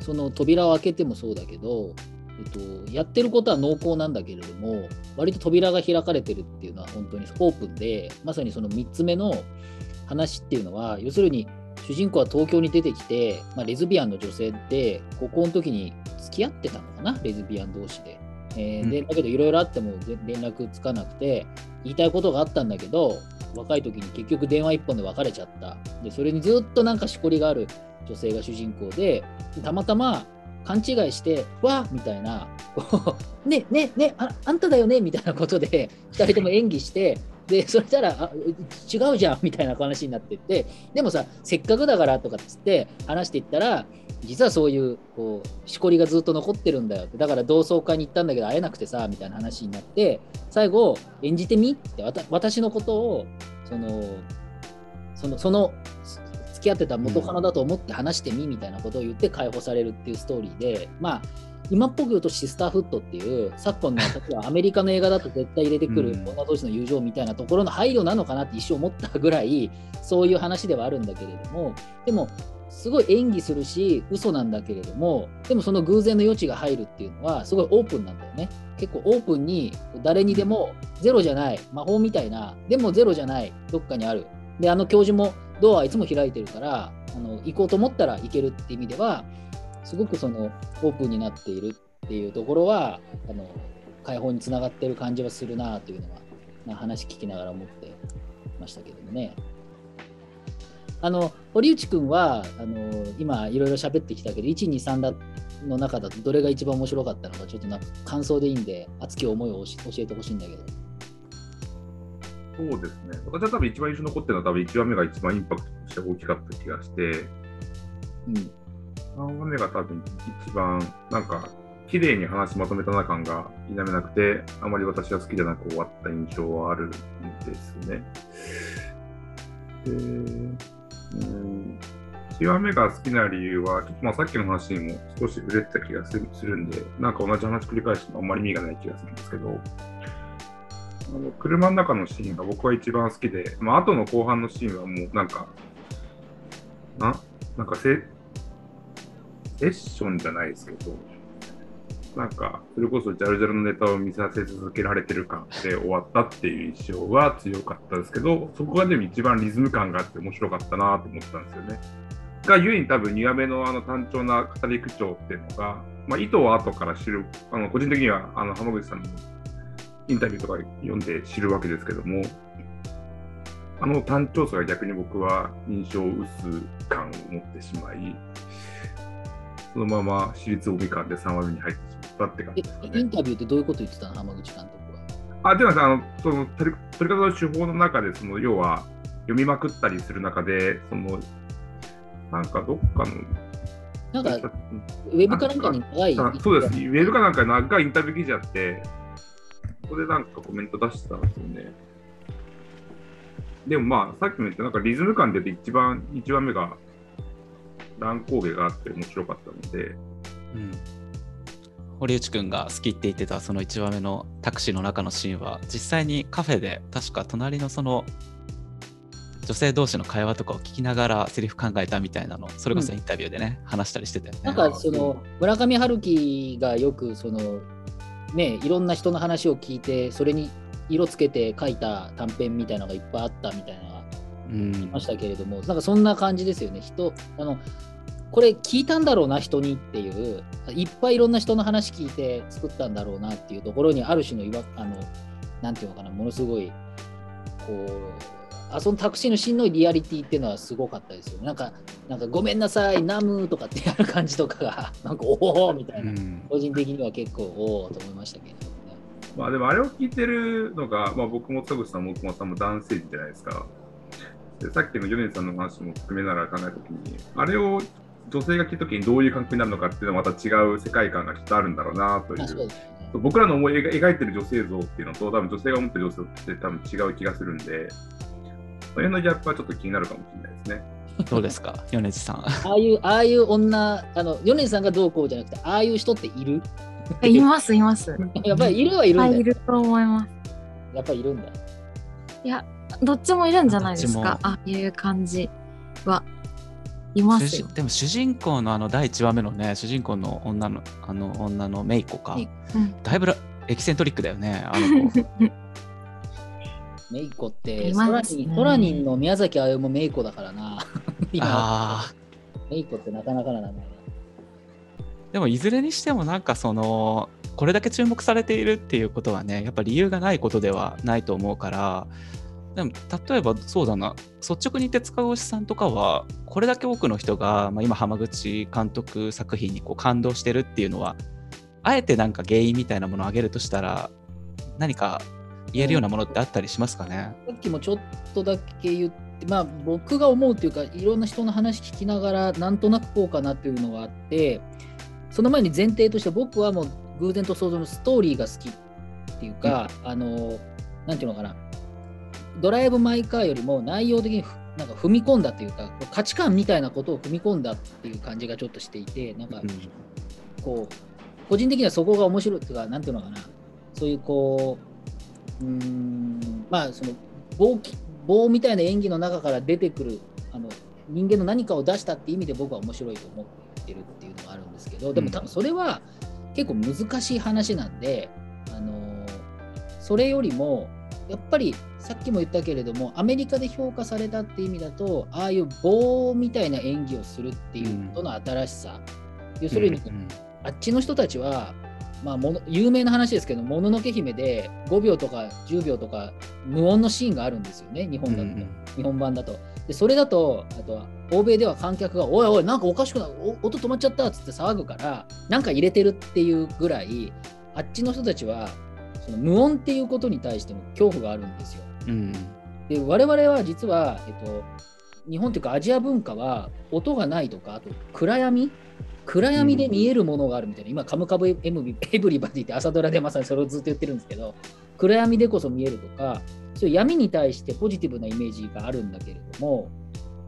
その扉を開けてもそうだけど、えっと、やってることは濃厚なんだけれども割と扉が開かれてるっていうのは本当にオープンでまさにその3つ目の話っていうのは要するに主人公は東京に出てきて、まあ、レズビアンの女性って高校の時に付き合ってたのかなレズビアン同士で。えーでうんだけどいろいろあってもで連絡つかなくて言いたいことがあったんだけど若い時に結局電話一本で別れちゃったでそれにずっとなんかしこりがある女性が主人公でたまたま勘違いして「わっ!」みたいな「こうねねねああんただよね」みたいなことで2人とも演技してでそれたらあ違うじゃんみたいな話になってってでもさせっかくだからとかっつって話していったら実はそういうこうしこりがずっと残ってるんだよ。ってだから同窓会に行ったんだけど会えなくてさみたいな話になって最後演じてみって私のことをそのそのその付き合ってた元カノだと思って話してみみたいなことを言って解放されるっていうストーリーでまあ今っぽく言うとシスターフットっていう昨今の例えばアメリカの映画だと絶対入れてくるうん。女同士の友情みたいなところの配慮なのかなって一瞬思ったぐらいそういう話ではあるんだけれどもでもすごい演技するし嘘なんだけれどもでもその偶然の余地が入るっていうのはすごいオープンなんだよね結構オープンに誰にでもゼロじゃない魔法みたいなでもゼロじゃないどっかにあるであの教授もドアいつも開いてるからあの行こうと思ったら行けるって意味ではすごくそのオープンになっているっていうところはあの解放につながってる感じはするなというのは、ま、話聞きながら思ってましたけどもね。あの堀内くんはあの今いろいろ喋ってきたけど123だの中だとどれが一番面白かったのかちょっとな感想でいいんで熱き思いを教えてほしいんだけど。そうですね。私は多分一番印象に残ってるのは多分1話目が一番インパクトとして大きかった気がして、うん3話目が多分一番なんか綺麗に話まとめたな感が否めなくて、あまり私は好きじゃなく終わった印象はあるんですね。で、うん、1話目が好きな理由は、ちょっとまあさっきの話にも少し触れてた気がするするんで、なんか同じ話繰り返してもあんまり意味がない気がするんですけど、あの車の中のシーンが僕は一番好きで、まあ後の後半のシーンはもうなんか、ななんかセセッションじゃないですけど、なんか、それこそジャルジャルのネタを見させ続けられてる感で終わったっていう印象は強かったですけど、そこがでも一番リズム感があって面白かったなと思ったんですよね。がゆえに多分2話目のあの単調な語り口調っていうのが、まあ、意図は後から知る、あの個人的にはあの浜口さんのインタビューとか読んで知るわけですけども、あの単調さが逆に僕は印象薄感を持ってしまい、そのまま私立帯感で3話目に入ってしたって感じですかね。えインタビューってどういうこと言ってたの？浜口監督は。あ、ではあの、その取り取り方の手法の中で、その要は読みまくったりする中で、そのなんかどっかの、なんかウェブかなんかに長い。あそうです、ウェブかなんかに長いインタビュー記事あって、そこでなんかコメント出してたんですよね。でもまあ、さっきも言った、なんかリズム感で一番、一番目が乱高下があって面白かったので、うん、堀内くんが好きって言ってたその1話目のタクシーの中のシーンは実際にカフェで確か隣のその女性同士の会話とかを聞きながらセリフ考えたみたいなのそれこそインタビューでね、話したりしてたよね。なんかその村上春樹がよくそのねいろんな人の話を聞いてそれに色つけて書いた短編みたいなのがいっぱいあったみたいなのがうんましたけれども、なんかそんな感じですよね。人あのこれ聞いたんだろうな人にっていういっぱいいろんな人の話聞いて作ったんだろうなっていうところにある種のいわあのなんていうのかなものすごいこうあそのタクシーの真のリアリティっていうのはすごかったですよね。なんかなんかごめんなさいナムとかってやる感じとかが なんかおおみたいな、うん個人的には結構おおと思いましたけれどもね。まあでもあれを聞いてるのが、まあ、僕も田口さんも大久保さんも男性陣じゃないですか。でさっきの米津さんの話も含めながら考えたときに、あれを女性が聞くときにどういう感覚になるのかっていうのはまた違う世界観がきっとあるんだろうなという。僕らの思い描いてる女性像っていうのと、多分女性が思ってる女性って多分違う気がするんで、その辺のギャップはちょっと気になるかもしれないですね。どうですか？米津さん。ああいうああいう女あの米津さんがどうこうじゃなくてああいう人っている？いますいます。やっぱりいるはいるんだいいると思います。やっぱりいるんだよ。いやどっちもいるんじゃないです。か？ああいう感じはいます。でも主人公のあの第1話目のね主人公の女のあの女のメイコか。うん。だいぶらエキセントリックだよねあの子。メイコって、いソラニンソラニンの宮崎あゆもメイコだからな。今、あメイコってなかなかな名前。でもいずれにしてもなんかそのこれだけ注目されているっていうことはねやっぱ理由がないことではないと思うからでも例えばそうだな。率直に言って塚越さんとかはこれだけ多くの人が、まあ、今浜口監督作品にこう感動してるっていうのはあえてなんか原因みたいなものを挙げるとしたら何か言えるようなものってあったりしますかね、さっきもちょっとだけ言って、まあ僕が思うというか、いろんな人の話聞きながら、なんとなくこうかなっていうのがあって、その前に前提として僕はもう偶然と想像のストーリーが好きっていうか、あの、なんていうのかな、ドライブ・マイ・カーよりも内容的にふなんか踏み込んだっていうか、価値観みたいなことを踏み込んだっていう感じがちょっとしていて、なんかうん。こう個人的にはそこが面白いっていうかなんていうのかな。そういうこううーんまあその棒き棒みたいな演技の中から出てくるあの人間の何かを出したって意味で僕は面白いと思ってるっていうのがあるんですけどでも多分それは結構難しい話なんで、あのそれよりもやっぱりさっきも言ったけれどもアメリカで評価されたって意味だとああいう棒みたいな演技をするっていうことの新しさ、要するに、うんあっちの人たちは、まあ、もの有名な話ですけど、もののけ姫で5秒とか10秒とか無音のシーンがあるんですよね、日本だと、うん。日本版だと。で、それだと、あとは欧米では観客が、おいおい、なんかおかしくない、お音止まっちゃったっつって騒ぐから、なんか入れてるっていうぐらい、あっちの人たちは、その無音っていうことに対しても恐怖があるんですよ。うん。で我々は実は、えっと、日本というかアジア文化は音がないとかあと暗闇？暗闇で見えるものがあるみたいな、今、カムカムエブリバディって朝ドラでまさにそれをずっと言ってるんですけど、暗闇でこそ見えるとか、そういう闇に対してポジティブなイメージがあるんだけれども、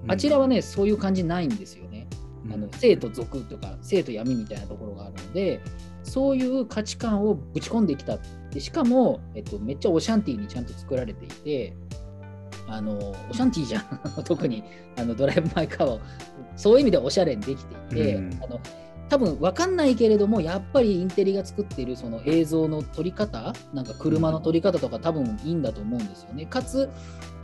あちらはね、そういう感じないんですよね。あの生と俗とか生と闇みたいなところがあるのでそういう価値観をぶち込んできたでしかも、えっと、めっちゃオシャンティーにちゃんと作られていてあのオシャンティーじゃん。特にあのドライブ・マイ・カーはそういう意味でおしゃれにできていて、うん。あの多分分かんないけれどもやっぱりインテリが作っているその映像の撮り方なんか車の撮り方とか多分いいんだと思うんですよね。かつ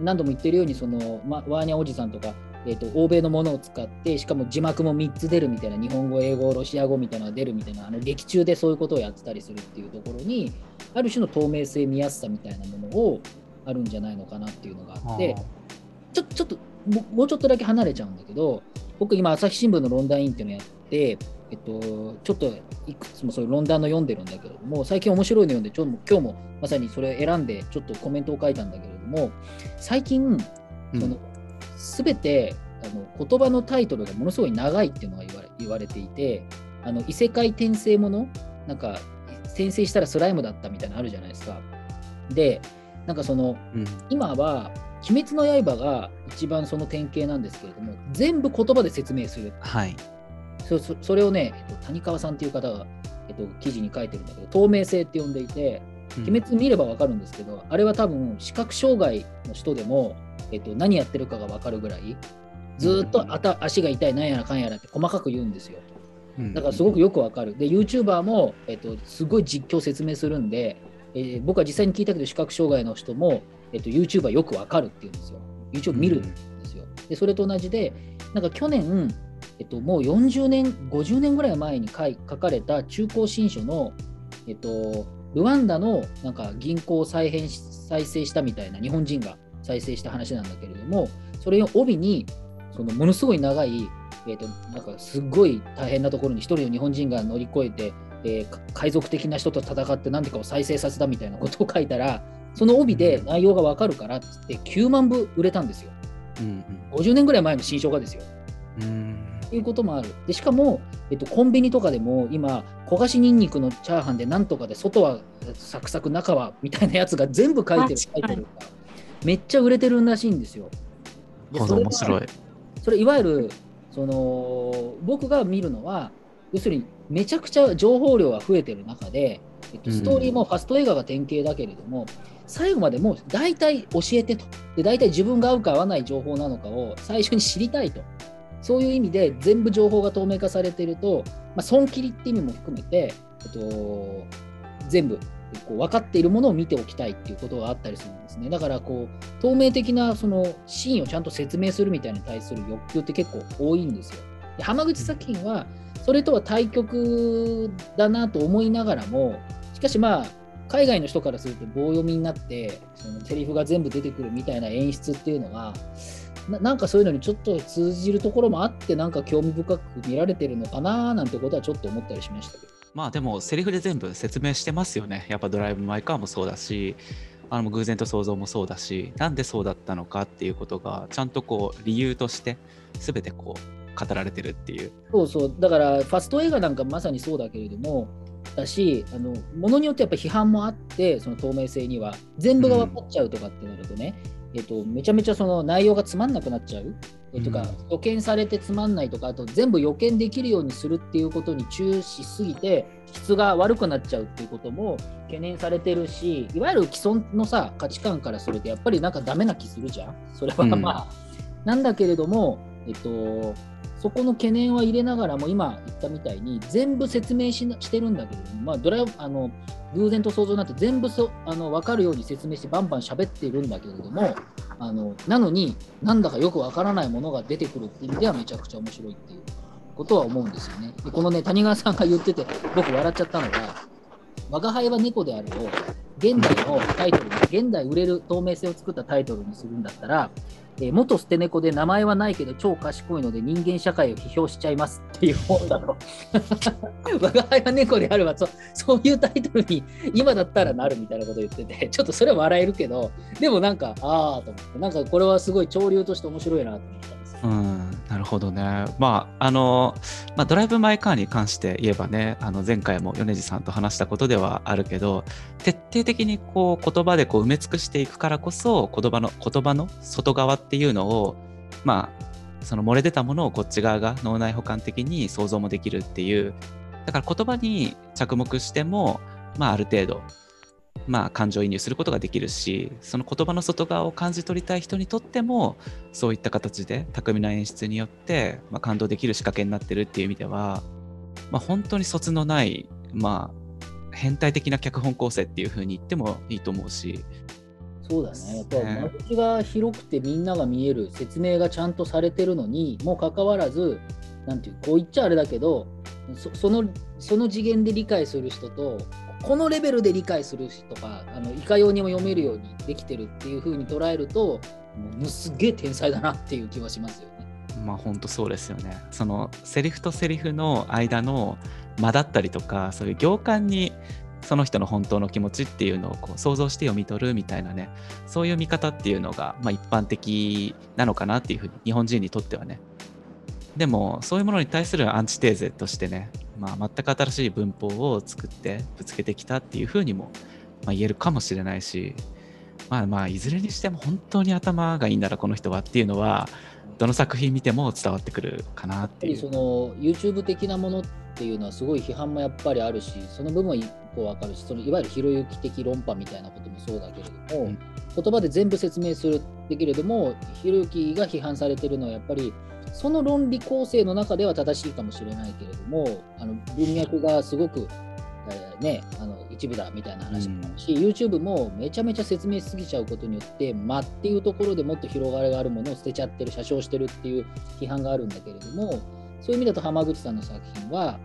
何度も言ってるようにその、ま、ワーニャおじさんとかえー、と欧米のものを使ってしかも字幕も3つ出るみたいな日本語英語ロシア語みたいなのが出るみたいなあの劇中でそういうことをやってたりするっていうところにある種の透明性見やすさみたいなものをあるんじゃないのかなっていうのがあってちょちょっとももうちょっとだけ離れちゃうんだけど僕今朝日新聞のロンダンインっていうのをやって、えっと、ちょっといくつもそういうロンダンの読んでるんだけれども最近面白いの読んでちょ今日もまさにそれを選んでちょっとコメントを書いたんだけれども最近うん。その全てあの言葉のタイトルがものすごい長いっていうのが言われ言われていてあの異世界転生ものなんか転生したらスライムだったみたいなのあるじゃないですか。でなんかそのうん。今は「鬼滅の刃」が一番その典型なんですけれども全部言葉で説明する。はいそそそれをね、えっと、谷川さんっていう方がえっと、記事に書いてるんだけど透明性って呼んでいて鬼滅見れば分かるんですけど、あれは多分視覚障害の人でも、えっと、何やってるかが分かるぐらいずーっとあた足が痛いなんやらかんやらって細かく言うんですよ。うん。だからすごくよく分かる。で YouTuber も、えっと、すごい実況説明するんで、えー僕は実際に聞いたけど視覚障害の人も、えっと、YouTuber よく分かるって言うんですよ。YouTube 見るんですよ。でそれと同じでなんか去年、えっと、もう40年50年ぐらい前に書い書かれた中高新書の、えっと、ルワンダのなんか銀行を再編し再生したみたいな日本人が再生した話なんだけれどもそれを帯にそのものすごい長い、えっとなんかすごい大変なところに一人の日本人が乗り越えて、えーか海賊的な人と戦って何とかを再生させたみたいなことを書いたらその帯で内容がわかるからっつって9万部売れたんですよ。うん50年ぐらい前の新書がですよ。うんいうこともある。でしかも、えっと、コンビニとかでも今、焦がしにんにくのチャーハンでなんとかで外はサクサク中はみたいなやつが全部書いてる確かにタイトルがめっちゃ売れてるらしいんですよ。でほそれ面白い。それいわゆるその僕が見るのは要するにめちゃくちゃ情報量が増えてる中で、えっと、ストーリーもファスト映画が典型だけれども、最後までもう大体教えてとで大体自分が合うか合わない情報なのかを最初に知りたいとそういう意味で全部情報が透明化されていると、まあ、損切りって意味も含めて、えっと、全部こう分かっているものを見ておきたいっていうことがあったりするんですねだからこう透明的なそのシーンをちゃんと説明するみたいに対する欲求って結構多いんですよ。で浜口作品はそれとは対極だなと思いながらもしかしまあ海外の人からすると棒読みになってそのセリフが全部出てくるみたいな演出っていうのがななんかそういうのにちょっと通じるところもあってなんか興味深く見られてるのかななんてことはちょっと思ったりしましたけど。まあでもセリフで全部説明してますよね。やっぱドライブ・マイ・カーもそうだし、あの偶然と想像もそうだし、なんでそうだったのかっていうことがちゃんとこう理由として全てこう語られてるっていう。そうそう、だからファスト映画なんかまさにそうだけれども、だし、あのものによってやっぱ批判もあって、その透明性には、全部が分かっちゃうとかってなるとね、えっと、めちゃめちゃその内容がつまんなくなっちゃう？えとかうん予見されてつまんないとか、あと全部予見できるようにするっていうことに注視しすぎて、質が悪くなっちゃうっていうことも懸念されてるし、いわゆる既存のさ、価値観からすると、やっぱりなんかダメな気するじゃん？それはうんまあ、なんだけれども、えっと、そこの懸念は入れながらも、今言ったみたいに、全部説明ししてるんだけれども、まあ、ドライあの偶然と想像なんて全部そあの分かるように説明して、バンバン喋ってるんだけれども、あのなのになんだかよくわからないものが出てくるっていう意味ではめちゃくちゃ面白いっていうことは思うんですよね。でこのね谷川さんが言ってて僕笑っちゃったのが「我が輩は猫である」を現代のタイトルに現代売れる透明性を作ったタイトルにするんだったら、えー元捨て猫で名前はないけど超賢いので人間社会を批評しちゃいますっていう本だと。我が輩は猫であればそそういうタイトルに今だったらなるみたいなこと言ってて ちょっとそれは笑えるけどでもなんかああと思ってなんかこれはすごい潮流として面白いなと思った。うん、なるほどね。まあ、あの、まあ、ドライブ・マイ・カーに関して言えばね、あの前回も米次さんと話したことではあるけど、徹底的にこう言葉でこう埋め尽くしていくからこそ、言葉の言葉の外側っていうのを、まあ、その漏れ出たものをこっち側が脳内補完的に想像もできるっていう、だから言葉に着目しても、まあ、ある程度、まあ、感情移入することができるしその言葉の外側を感じ取りたい人にとってもそういった形で巧みな演出によって、まあ、感動できる仕掛けになってるっていう意味では、まあ、本当に卒のない、まあ、変態的な脚本構成っていうふうに言ってもいいと思うし、そうだね。やっぱね間口が広くてみんなが見える説明がちゃんとされてるのにもかかわらず、なんていうこう言っちゃあれだけど、そそのその次元で理解する人と、このレベルで理解する人が、あのいかようにも読めるようにできてるっていう風に捉えると、もうすげえ天才だなっていう気はしますよね。まあ本当そうですよね。そのセリフとセリフの間の間だったりとかそういう行間にその人の本当の気持ちっていうのをこう想像して読み取るみたいなねそういう見方っていうのが、まあ、一般的なのかなっていうふうに日本人にとってはねでもそういうものに対するアンチテーゼとしてね、まあ、全く新しい文法を作ってぶつけてきたっていうふうにも、まあ、言えるかもしれないしまあまあいずれにしても本当に頭がいいんだらこの人はっていうのはどの作品見ても伝わってくるかなっていう。その YouTube 的なものっていうのはすごい批判もやっぱりあるしその部分は一個わかるしそのいわゆるひろゆき的論破みたいなこともそうだけれども、うん言葉で全部説明するできれどもひろゆきが批判されてるのはやっぱりその論理構成の中では正しいかもしれないけれどもあの文脈がすごく、えーね、あの一部だみたいな話もあるし、YouTube もめちゃめちゃ説明しすぎちゃうことによって間っていうところでもっと広がりがあるものを捨てちゃってる写真してるっていう批判があるんだけれどもそういう意味だと浜口さんの作品は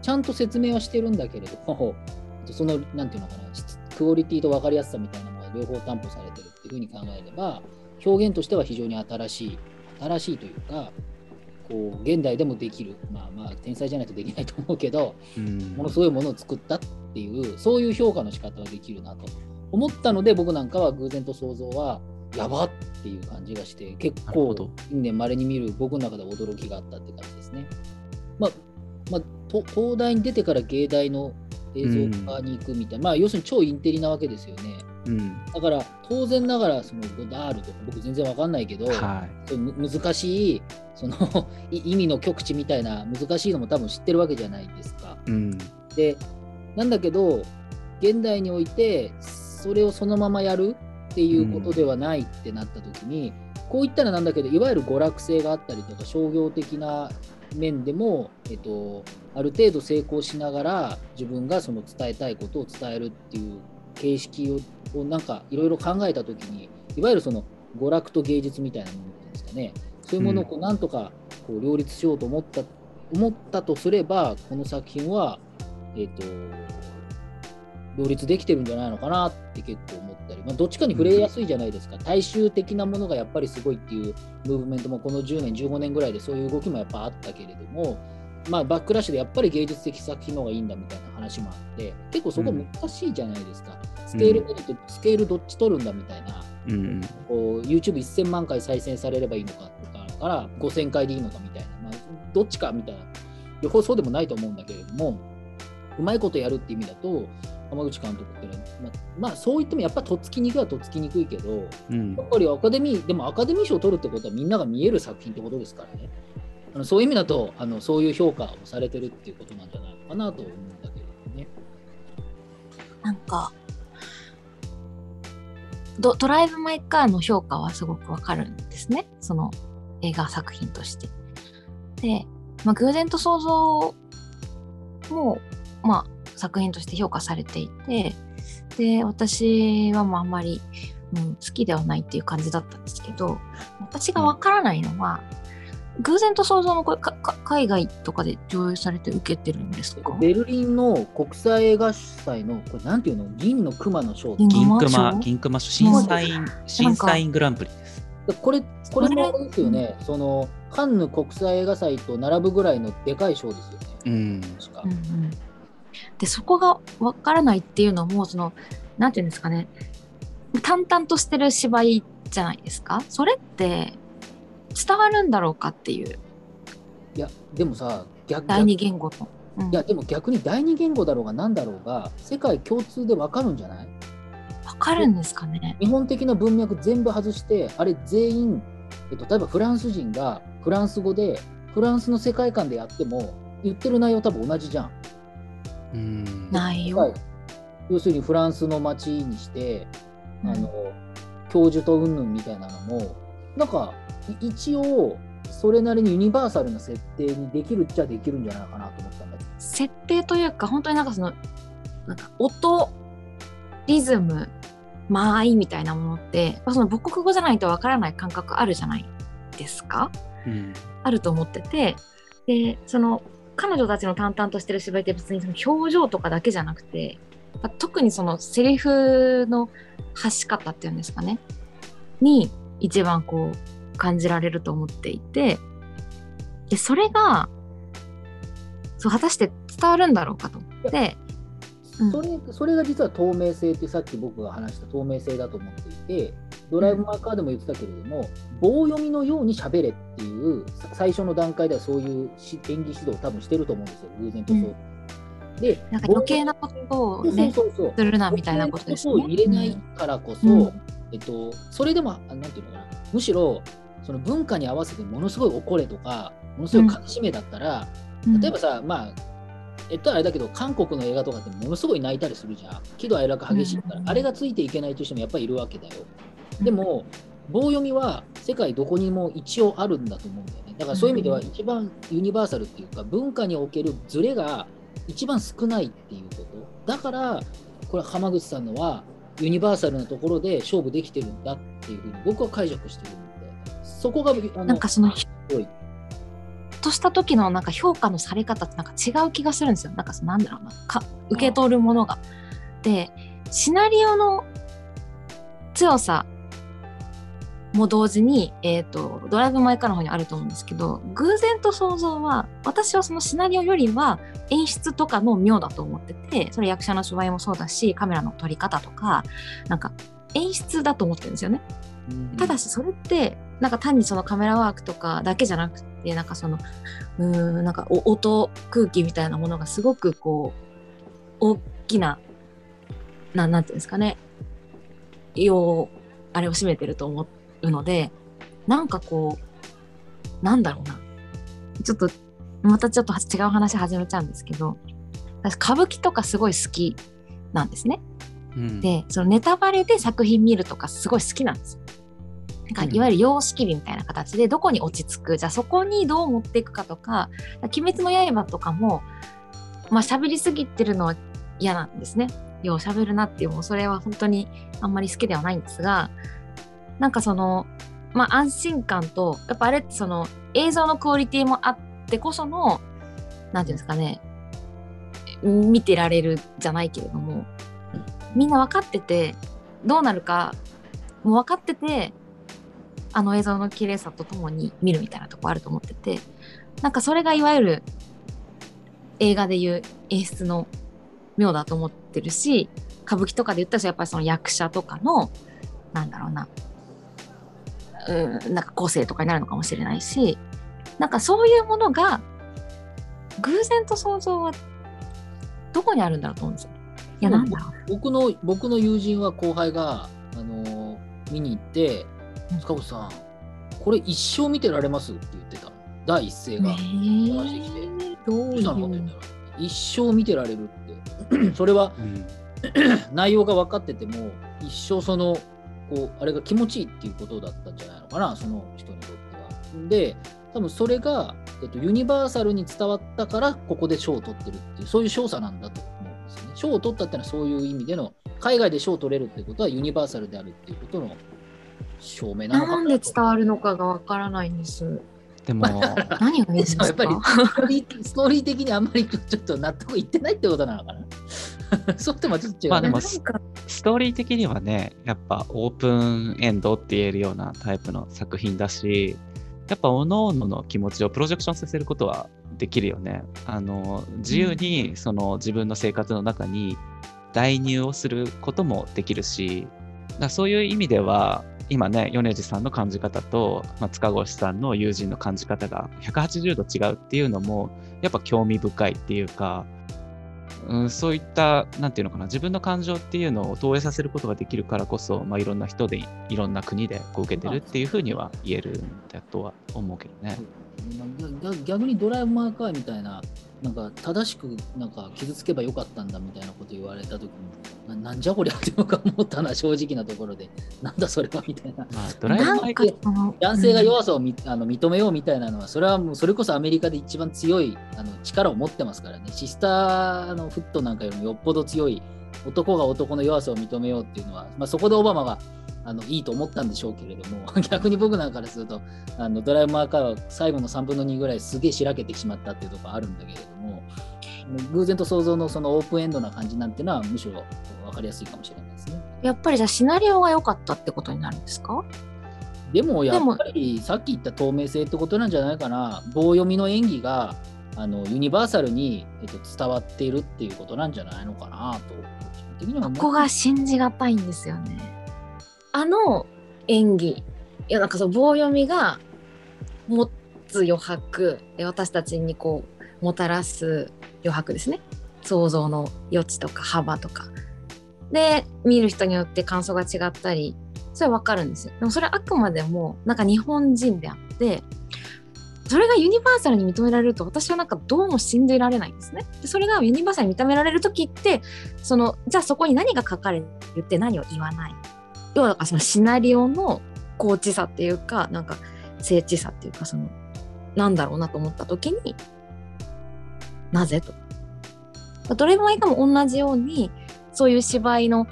ちゃんと説明はしてるんだけれども そのなんていうのかな質クオリティと分かりやすさみたいなのが両方担保されてるっていうふうに考えれば表現としては非常に新しい新しいというかこう現代でもできるまあまあ天才じゃないとできないと思うけどうんものすごいものを作ったっていうそういう評価の仕方はできるなと思ったので僕なんかは偶然と想像はやばっていう感じがして結構近年まれに見る僕の中では驚きがあったって感じですね。まあまあ、と東大に出てから芸大の映像科に行くみたいな、まあ要するに超インテリなわけですよね。うんだから当然ながらそのゴダールとか僕全然わかんないけど、はい難しいその い意味の極致みたいな難しいのも多分知ってるわけじゃないですか。い。うんでなんだけど現代においてそれをそのままやるっていうことではないってなった時に、こういったらなんだけどいわゆる娯楽性があったりとか商業的な面でも、えっと、ある程度成功しながら自分がその伝えたいことを伝えるっていう形式ををなんかいろいろ考えた時にいわゆるその娯楽と芸術みたいなものっていうんですかね。そういうものをこうなんとかこう両立しようと思った思ったとすればこの作品はえっ、と、両立できてるんじゃないのかなって結構思ったり、まあ、どっちかに触れやすいじゃないですか、大衆的なものがやっぱりすごいっていうムーブメントもこの10年、15年ぐらいでそういう動きもやっぱあったけれども、まあ、バックラッシュでやっぱり芸術的作品の方がいいんだみたいな話もあって、結構そこ難しいじゃないですか。スケールで見て、スケールどっち取るんだみたいな、うんこう YouTube1000 万回再生されればいいのかとかから5000回でいいのかみたいな、まあ、どっちかみたいな、両方そうでもないと思うんだけれども、うまいことやるって意味だと、浜口監督っていうのは、まあ、まあそう言ってもやっぱとっつきにくいはとっつきにくいけど、うん。やっぱりアカデミー、でもアカデミー賞を取るってことはみんなが見える作品ってことですからね。あのそういう意味だとあの、そういう評価をされてるっていうことなんじゃないかなと思うんだけれどね。なんかドドライブ・マイ・カーの評価はすごくわかるんですねその映画作品として。で、まあ、偶然と想像も、まあ、作品として評価されていてで私はまああんまり、うん、好きではないっていう感じだったんですけど私がわからないのは、偶然と想像もこれかか海外とかで上映されて受けてるんですか？ベルリンの国際映画祭の、これなんていうの？銀の熊の賞銀銀熊賞銀熊審査員審査員グランプリです。でこれ、これもですよね、そのカンヌ国際映画祭と並ぶぐらいのでかい賞ですよね。うん。確か。うんうん、でそこがわからないっていうのもそのなんていうんですかね。淡々としてる芝居じゃないですか？それって伝わるんだろうかっていう。いや、でもさ、逆第二言語の。うん。いや、でも逆に第二言語だろうが何だろうが、世界共通でわかるんじゃない？わかるんですかね。日本的な文脈全部外して、あれ全員、えっと、例えばフランス人がフランス語で、フランスの世界観でやっても、言ってる内容多分同じじゃん。うん。内容はい、要するにフランスの街にして、あの教授と云々みたいなのもなんかい一応それなりにユニバーサルな設定にできるっちゃできるんじゃないかなと思ったんだけど。設定というか本当になんかそのなんか音リズム間合いみたいなものってその母国語じゃないとわからない感覚あるじゃないですか？うん。あると思ってて。でその彼女たちの淡々としてる芝居って別にその表情とかだけじゃなくてまあ特にそのセリフの発し方っていうんですかね？に一番こう感じられると思っていて。でそれがそう果たして伝わるんだろうかと思って。うん。それそれが実は透明性ってさっき僕が話した透明性だと思っていてドライブ・マーカーでも言ってたけれども、棒読みのように喋れっていうさ最初の段階ではそういうし演技指導を多分してると思うんですよ。偶然とそう。でなんか余計なことをそうねそうそうそう。するなみたいなことですね。入れないからこそ、うんえっと、それでも、あなんていうのかな、むしろ、その文化に合わせてものすごい怒れとか、ものすごい悲しめだったら、うん。例えばさ、まあ、えっとあれだけど韓国の映画とかってものすごい泣いたりするじゃん。喜怒哀楽激しいから、うん。あれがついていけないという人もやっぱりいるわけだよ。でも棒読みは世界どこにも一応あるんだと思うんだよね。だからそういう意味では一番ユニバーサルっていうか文化におけるズレが一番少ないっていうこと。だからこれは浜口さんのはユニバーサルなところで勝負できてるんだっていうふうに僕は解釈してるんでそこがなんかそのすごいとした時のなんか評価のされ方ってなんか違う気がするんですよ。なんかそのなんだろうなか受け取るものが。でシナリオの強さも同時に、えー、とドライブ・マイ・カーの方にあると思うんですけど偶然と想像は私はそのシナリオよりは演出とかの妙だと思っててそれ役者の芝居もそうだしカメラの撮り方とかなんか演出だと思ってるんですよね。ただしそれってなんか単にそのカメラワークとかだけじゃなくてなんかそのうーんなんかお音空気みたいなものがすごくこう大きなななんていうんですかねようあれを占めてると思うのでなんかこうなんだろうなちょっとまたちょっと違う話始めちゃうんですけど私歌舞伎とかすごい好きなんですね。うんでそのネタバレで作品見るとかすごい好きなんですよ。なんうんかいわゆる様式美みたいな形でどこに落ち着くじゃあそこにどう持っていくかとか「鬼滅の刃」とかもまあ喋りすぎてるのは嫌なんですね。よう喋るなっていうもうそれは本当にあんまり好きではないんですがなんかそのまあ安心感とやっぱあれってその映像のクオリティもあってこそのなんていうんですかね見てられるじゃないけれどもみんな分かっててどうなるかもう分かっててあの映像の綺麗さとともに見るみたいなとこあると思っててなんかそれがいわゆる映画でいう演出の妙だと思ってるし歌舞伎とかで言ったらやっぱりその役者とかのなんだろうなうんなんか個性とかになるのかもしれないしなんかそういうものが偶然と想像はどこにあるんだろうと思うんですよ。いやなんだ。ろう。僕の僕の友人は後輩が、あのー見に行ってうん「塚本さんこれ一生見てられます?」って言ってた第一声が。ね話してきて。えどうどうしたのかって言いう？ったら一生見てられるって。それはうん。内容が分かってても一生そのこうあれが気持ちいいっていうことだったんじゃないのかなその人にとっては。で多分それが、えっと、ユニバーサルに伝わったからここで賞を取ってるっていうそういう賞差なんだと思うんですよね。賞を取ったってのはそういう意味での海外で賞を取れるってことはユニバーサルであるっていうことの証明なのかなんで伝わるのかがわからないんです。でも、何がいいんですか？やっぱりストーリー的にあんまりちょっと納得いってないってことなのかな そうってもちょっと違う、ね。まあでもストーリー的にはね、やっぱオープンエンドって言えるようなタイプの作品だし、やっぱ各々の気持ちをプロジェクションさせることはできるよね。あの自由にその自分の生活の中に代入をすることもできるし、だそういう意味では、今ね、米次さんの感じ方と、まあ、塚越さんの友人の感じ方が180度違うっていうのも、やっぱ興味深いっていうか、うん、そういった、なんていうのかな、自分の感情っていうのを投影させることができるからこそ、まあ、いろんな人で、いろんな国でこう受けてるっていうふうには言えるんだとは思うけどね。逆逆にドライブ・マーカーみたいな、なんか正しくなんか傷つけばよかったんだみたいなこと言われたときにな、なんじゃこりゃって僕は思ったな、正直なところで、なんだそれはみたいな。まあ、ドライブ・マ男性が弱さをみ、あの認めようみたいなのは、それはもうそれこそアメリカで一番強いあの力を持ってますからね、シスターのフットなんかよりもよっぽど強い、男が男の弱さを認めようっていうのは、まあ、そこでオバマがあのいいと思ったんでしょうけれども、逆に僕なんかからすると、あのドライブ・マーカーは最後の3分の2ぐらいすげえしらけてしまったっていうところあるんだけれども、偶然と想像のそのオープンエンドな感じなんてのは、むしろ分かりやすいかもしれないですね。やっぱりじゃあシナリオが良かったってことになるんですか？でもやっぱりさっき言った透明性ってことなんじゃないかな棒読みの演技があのユニバーサルに、えっと、伝わっているっていうことなんじゃないのかなと個人的にはここが信じがたいんですよね。あの演技いやなんかそう棒読みが持つ余白え私たちにこうもたらす余白ですね。想像の余地とか幅とか。で見る人によって感想が違ったりそれは分かるんですよ。でもそれはあくまでもなんか日本人であってそれがユニバーサルに認められると私はなんかどうも信じられないんですね。でそれがユニバーサルに認められる時ってそのじゃあそこに何が書かれるって何を言わない？要はそのシナリオの高知さっていうかなんか精緻さっていうかそのなんだろうなと思った時になぜと。どれもいかも同じようにそういう芝居の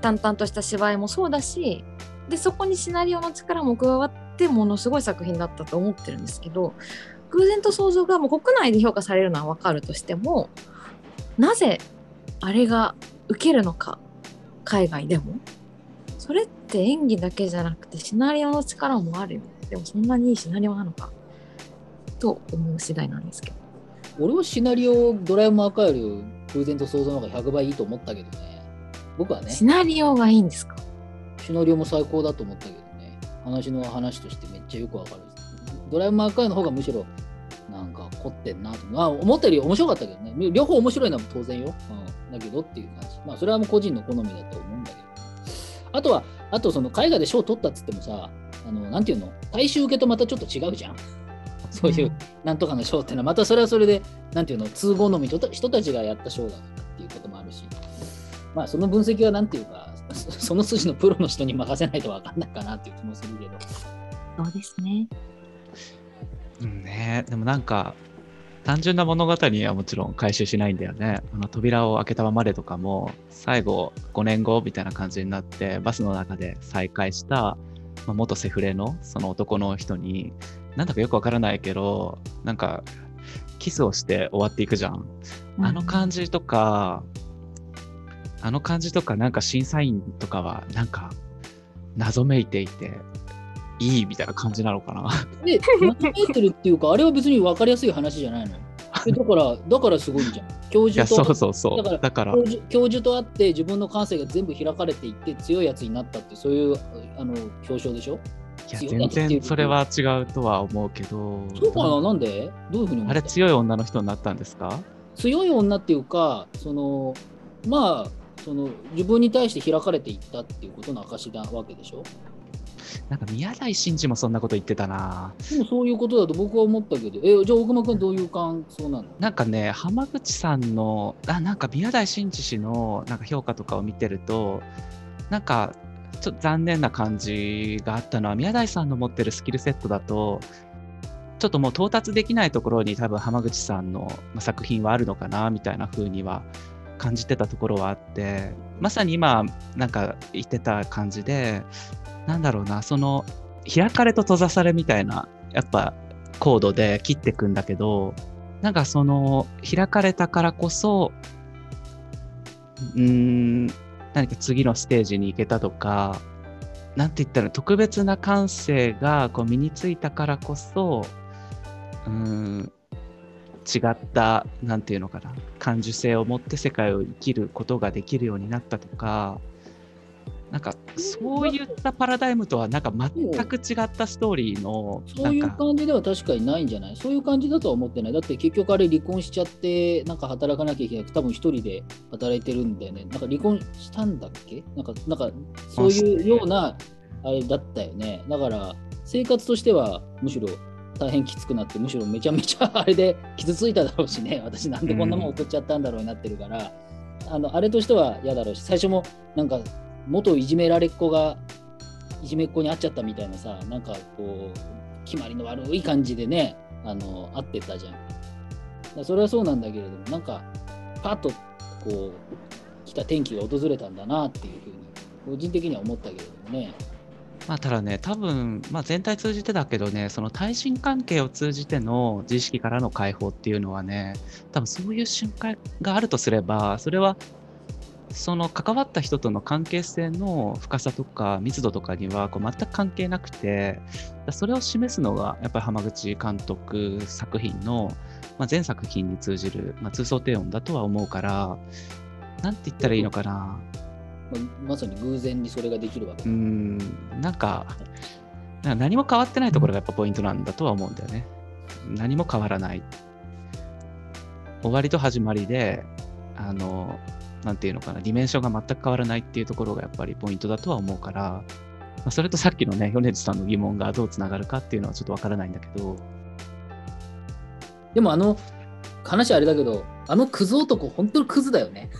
淡々とした芝居もそうだしでそこにシナリオの力も加わってものすごい作品だったと思ってるんですけど偶然と想像がもう国内で評価されるのは分かるとしてもなぜあれが受けるのか海外でもそれって演技だけじゃなくてシナリオの力もあるよでもそんなにいいシナリオなのか。と思う次第なんですけど。俺はシナリオドラえもん赤より偶然と想像の方が100倍いいと思ったけどね。僕はね。シナリオがいいんですか？シナリオも最高だと思ったけどね。話の話としてめっちゃよくわかる。ドラえもん赤いの方がむしろなんか凝ってんなと。まあ思ったより面白かったけどね。両方面白いのは当然よ、うん、だけどっていう感じ。まあそれはもう個人の好みだと思うんだけどあとはあとその海外で賞取ったっつってもさあのなんていうの？大衆受けとまたちょっと違うじゃん。そういうなんとかの賞ってのはまたそれはそれでなんていうの？通好み人人たちがやった賞だっていうこともあるし。まあその分析はなんていうか その筋のプロの人に任せないと分かんないかなっていう気もするけど。そうですね。うんね、でもなんか単純な物語にはもちろん回収しないんだよね。あの扉を開けたままでとかも最後5年後みたいな感じになってバスの中で再会した、まあ、元セフレのその男の人になんだかよくわからないけどなんかキスをして終わっていくじゃん。あの感じとか、あの感じとかなんか審査員とかはなんか謎めいていていいみたいな感じなのかな。で、謎めいてるっていうか、あれは別に分かりやすい話じゃないの。えだから、だからすごいじゃん。教授とそうそう。だからだから教授教授と会って自分の感性が全部開かれていって強いやつになったってそういうあの表彰でしょ？いや全然それは違うとは思うけど。そうかな？なんで？どういうふうに思あれ強い女の人になったんですか？強い女っていうかそのまあその自分に対して開かれていったっていうことの証なわけでしょ？なんか宮台真司もそんなこと言ってたな。でもそういうことだと僕は思ったけどえじゃあ大熊君どういう感想なの？なんかね、浜口さんの、あなんか宮台真司氏のなんか評価とかを見てると、なんかちょっと残念な感じがあったのは、宮台さんの持ってるスキルセットだと、ちょっともう到達できないところに多分浜口さんのまあ作品はあるのかなみたいな風には感じてたところはあって、まさに今なんか言ってた感じで、なんだろうな、その開かれと閉ざされみたいな、やっぱコードで切ってくんだけど、なんかその開かれたからこそ、うーん、何か次のステージに行けたとか、なんて言ったら特別な感性がこう身についたからこそ、うーん、違った、なんていうのかな、感受性を持って世界を生きることができるようになったとか、なんかそういったパラダイムとはなんか全く違ったストーリーの、そういう感じでは確かにないんじゃない？そういう感じだとは思ってない。だって結局あれ離婚しちゃって、なんか働かなきゃいけなくて、多分一人で働いてるんだよね。なんか離婚したんだっけ？なんか、なんかそういうようなあれだったよね。だから生活としてはむしろ大変きつくなって、むしろめちゃめちゃあれで傷ついただろうしね。私なんでこんなもん送っちゃったんだろうになってるから、あのあれとしては嫌だろうし、最初もなんか元いじめられっ子がいじめっ子に会っちゃったみたいなさ、なんかこう、決まりの悪い感じでね、あの、会ってたじゃん。それはそうなんだけれども、なんか、パッとこう、来た天気が訪れたんだなっていうふうに、個人的には思ったけれどもね。まあ、ただね、多分、まあ、全体通じてだけどね、その対人関係を通じての自意識からの解放っていうのはね、多分そういう瞬間があるとすれば、それは、その関わった人との関係性の深さとか密度とかにはこう全く関係なくて、それを示すのがやっぱり浜口監督作品の、まあ、全作品に通じる、まあ、通奏低音だとは思うから、なんて言ったらいいのかな。まあまさに偶然にそれができるわけうーん、なんか、何も変わってないところがやっぱポイントなんだとは思うんだよね。何も変わらない。終わりと始まりで、あの、なんていうのかな、ディメンションが全く変わらないっていうところがやっぱりポイントだとは思うから、まあ、それとさっきのね、米津さんの疑問がどうつながるかっていうのはちょっとわからないんだけど、でもあの話あれだけどあのクズ男本当にクズだよね。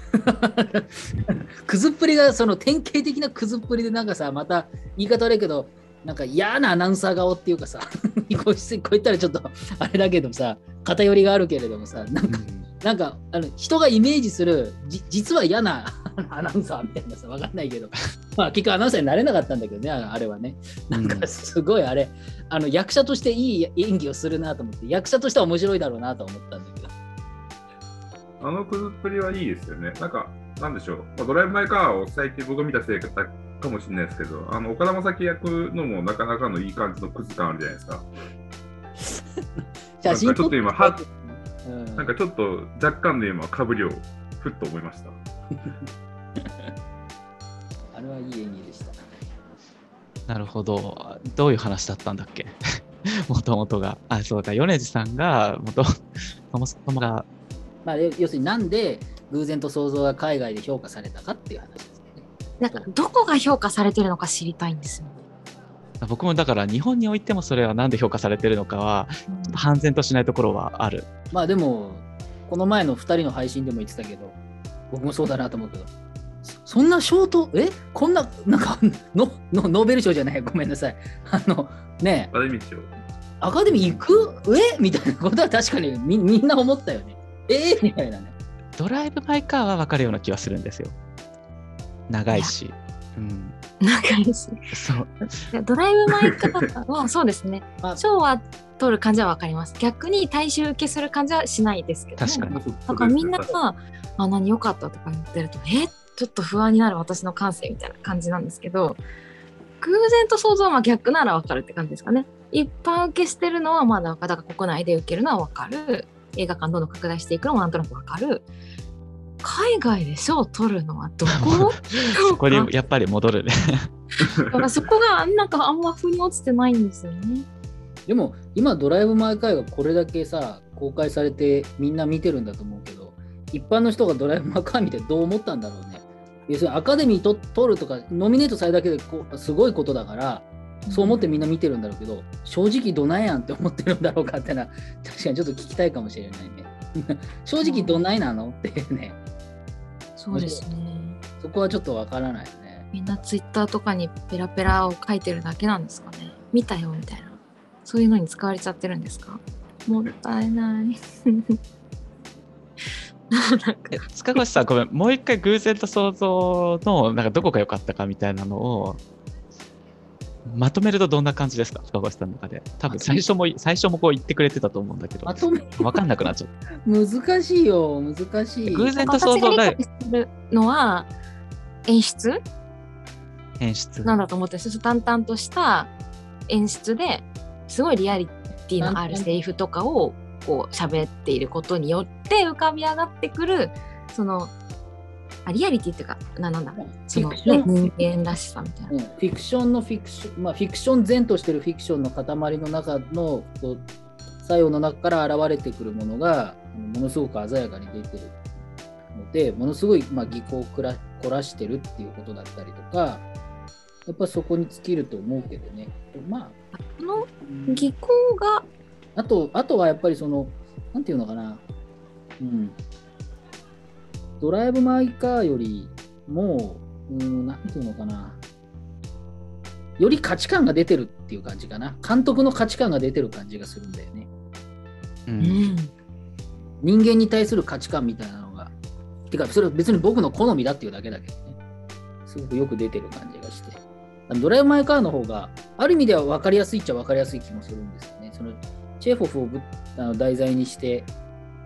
クズっぷりがその典型的なクズっぷりでなんかさまた言い方悪いけどなんか嫌なアナウンサー顔っていうかさ こう言ったらちょっとあれだけどさ偏りがあるけれどもさなんかなんかあの人がイメージするじ実は嫌な アナウンサーみたいなさわかんないけどまあ結局アナウンサーになれなかったんだけどねああれはね。なんかすごいあれ、あの役者としていい演技をするなと思って役者としては面白いだろうなと思ったんだけどあのくずっぷりはいいですよね。なんか、なんでしょう、まあ、ドライブ・マイ・カーを最近僕見たせいかかもしれないですけど、あの岡田将生役のもなかなかのいい感じのクズ感あるじゃないですか。写真なんかちょっと今はうんなんかちょっと若干の今、かぶりをふっと思いました。あれはいい演技でした。なるほど。どういう話だったんだっけ？もともとが。あ、そうか。米津さんが、もとそもそもが、まあ、要要するになんで偶然と想像が海外で評価されたかっていう話ですね。なんかどこが評価されてるのか知りたいんですよね。僕もだから日本においてもそれはなんで評価されてるのかは、判然としないところはある。まあでも、この前の2人の配信でも言ってたけど、僕もそうだなと思うけど、そそんなショート、え？こんな、なんかのの、ノーベル賞じゃない、ごめんなさい。あの、ねえあれ道を。アカデミー行く？え？みたいなことは確かにみみんな思ったよね。えみたいなね。ドライブ・マイ・カーは分かるような気はするんですよ。長いし。うん。長いし。そう。でドライブ・マイ・カーはそうですね まあ賞は取る感じは分かります逆に大衆受けする感じはしないですけど、ね、確かになんかみんなが「あ何良かった」とか言ってると「え？ちょっと不安になる私の感性」みたいな感じなんですけど偶然と想像は逆なら分かるって感じですかね一般受けしてるのはまだ分かるだから国内で受けるのは分かる映画館どんどん拡大していくのもなんとなく分かる海外で賞を取るのはどこ？そこにやっぱり戻るね。だからそこがなんかあんま腑に落ちてないんですよね。でも今ドライブ・マイ・カーがこれだけさ公開されてみんな見てるんだと思うけど一般の人がドライブ・マイ・カー見てどう思ったんだろうね要するにアカデミーと取るとかノミネートされるだけでこうすごいことだからそう思ってみんな見てるんだろうけど正直どないやんって思ってるんだろうかってのは確かにちょっと聞きたいかもしれないね 正直どないなのっていうねそうですね。そこはちょっとわからないよねみんなツイッターとかにペラペラを書いてるだけなんですかね。見たよみたいな。そういうのに使われちゃってるんですか？もったいない。なんか塚越さん、ごめん、もう一回偶然と想像のなんかどこが良かったかみたいなのをまとめるとどんな感じですか、塚越さんの中で。多分最初も最初もこう言ってくれてたと思うんだけど、まとめ。分かんなくなっちゃった。難しいよ難しい。偶然と想像が。私が理解するのは演出？演出。なんだと思ってるんですよ淡々とした演出ですごいリアリティのあるセリフとかをこう喋っていることによって浮かび上がってくるそのあリアリティっていうかななんだ？その、ね、人間らしさみたいな。うん、フィクションのフィクション、まあ、フィクション前としてるフィクションの塊の中のこう作用の中から現れてくるものがものすごく鮮やかに出てるのでものすごい、まあ、技巧をくら凝らしてるっていうことだったりとかやっぱそこに尽きると思うけどね。まこのあ技巧があとあとはやっぱりそのなんていうのかな。うんドライブ・マイ・カーよりも、うん、なんていうのかな、より価値観が出てるっていう感じかな。監督の価値観が出てる感じがするんだよね。ううんん人間に対する価値観みたいなのが。てか、それは別に僕の好みだっていうだけだけどね。すごくよく出てる感じがして。ドライブ・マイ・カーの方が、ある意味では分かりやすいっちゃ分かりやすい気もするんですよね。そのチェーホフをぶあの題材にして、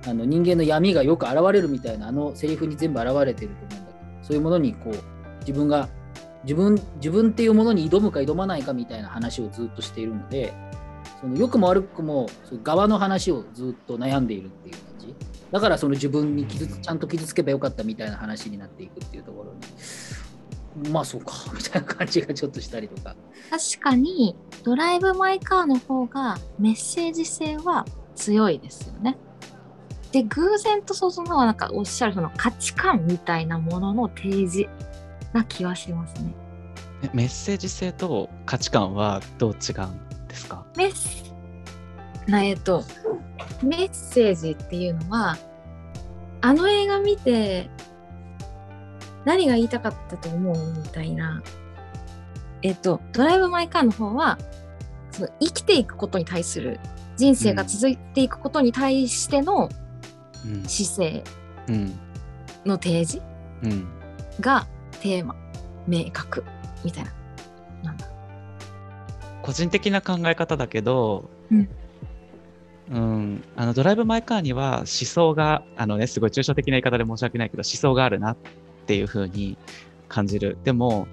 あの人間の闇がよく現れるみたいなあのセリフに全部現れてると思うんだけどそういうものにこう自分が自分自分っていうものに挑むか挑まないかみたいな話をずっとしているのでその良くも悪くもその側の話をずっと悩んでいるっていう感じだからその自分に傷ちゃんと傷つけばよかったみたいな話になっていくっていうところにまあそうか みたいな感じがちょっとしたりとか確かにドライブ・マイ・カーの方がメッセージ性は強いですよね。で偶然と想像の方はなんかおっしゃるその価値観みたいなものの提示な気はしますね。えメッセージ性と価値観はどう違うんですか？メスなえっとメッセージっていうのはあの映画見て何が言いたかったと思うみたいな。えっとドライブ・マイ・カーの方はその生きていくことに対する人生が続いていくことに対してのうん姿勢うんの提示うん。がテーマ明確みたいな。なんだ。個人的な考え方だけど、うん。うん。あのドライブ・マイ・カーには思想があのねすごい抽象的な言い方で申し訳ないけど思想があるなっていう風に感じる。でも、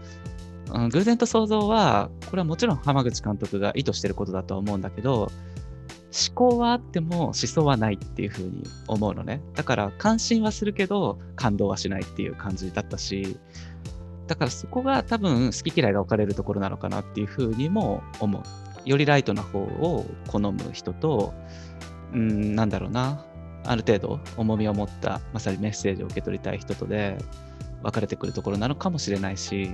うん、偶然と想像はこれはもちろん浜口監督が意図してることだとは思うんだけど思考はあっても思想はないっていう風に思うのねだから関心はするけど感動はしないっていう感じだったしだからそこが多分好き嫌いが分かれるところなのかなっていうふうにも思う。よりライトな方を好む人と、うん、なんだろうな、ある程度重みを持った、まさにメッセージを受け取りたい人とで分かれてくるところなのかもしれないし、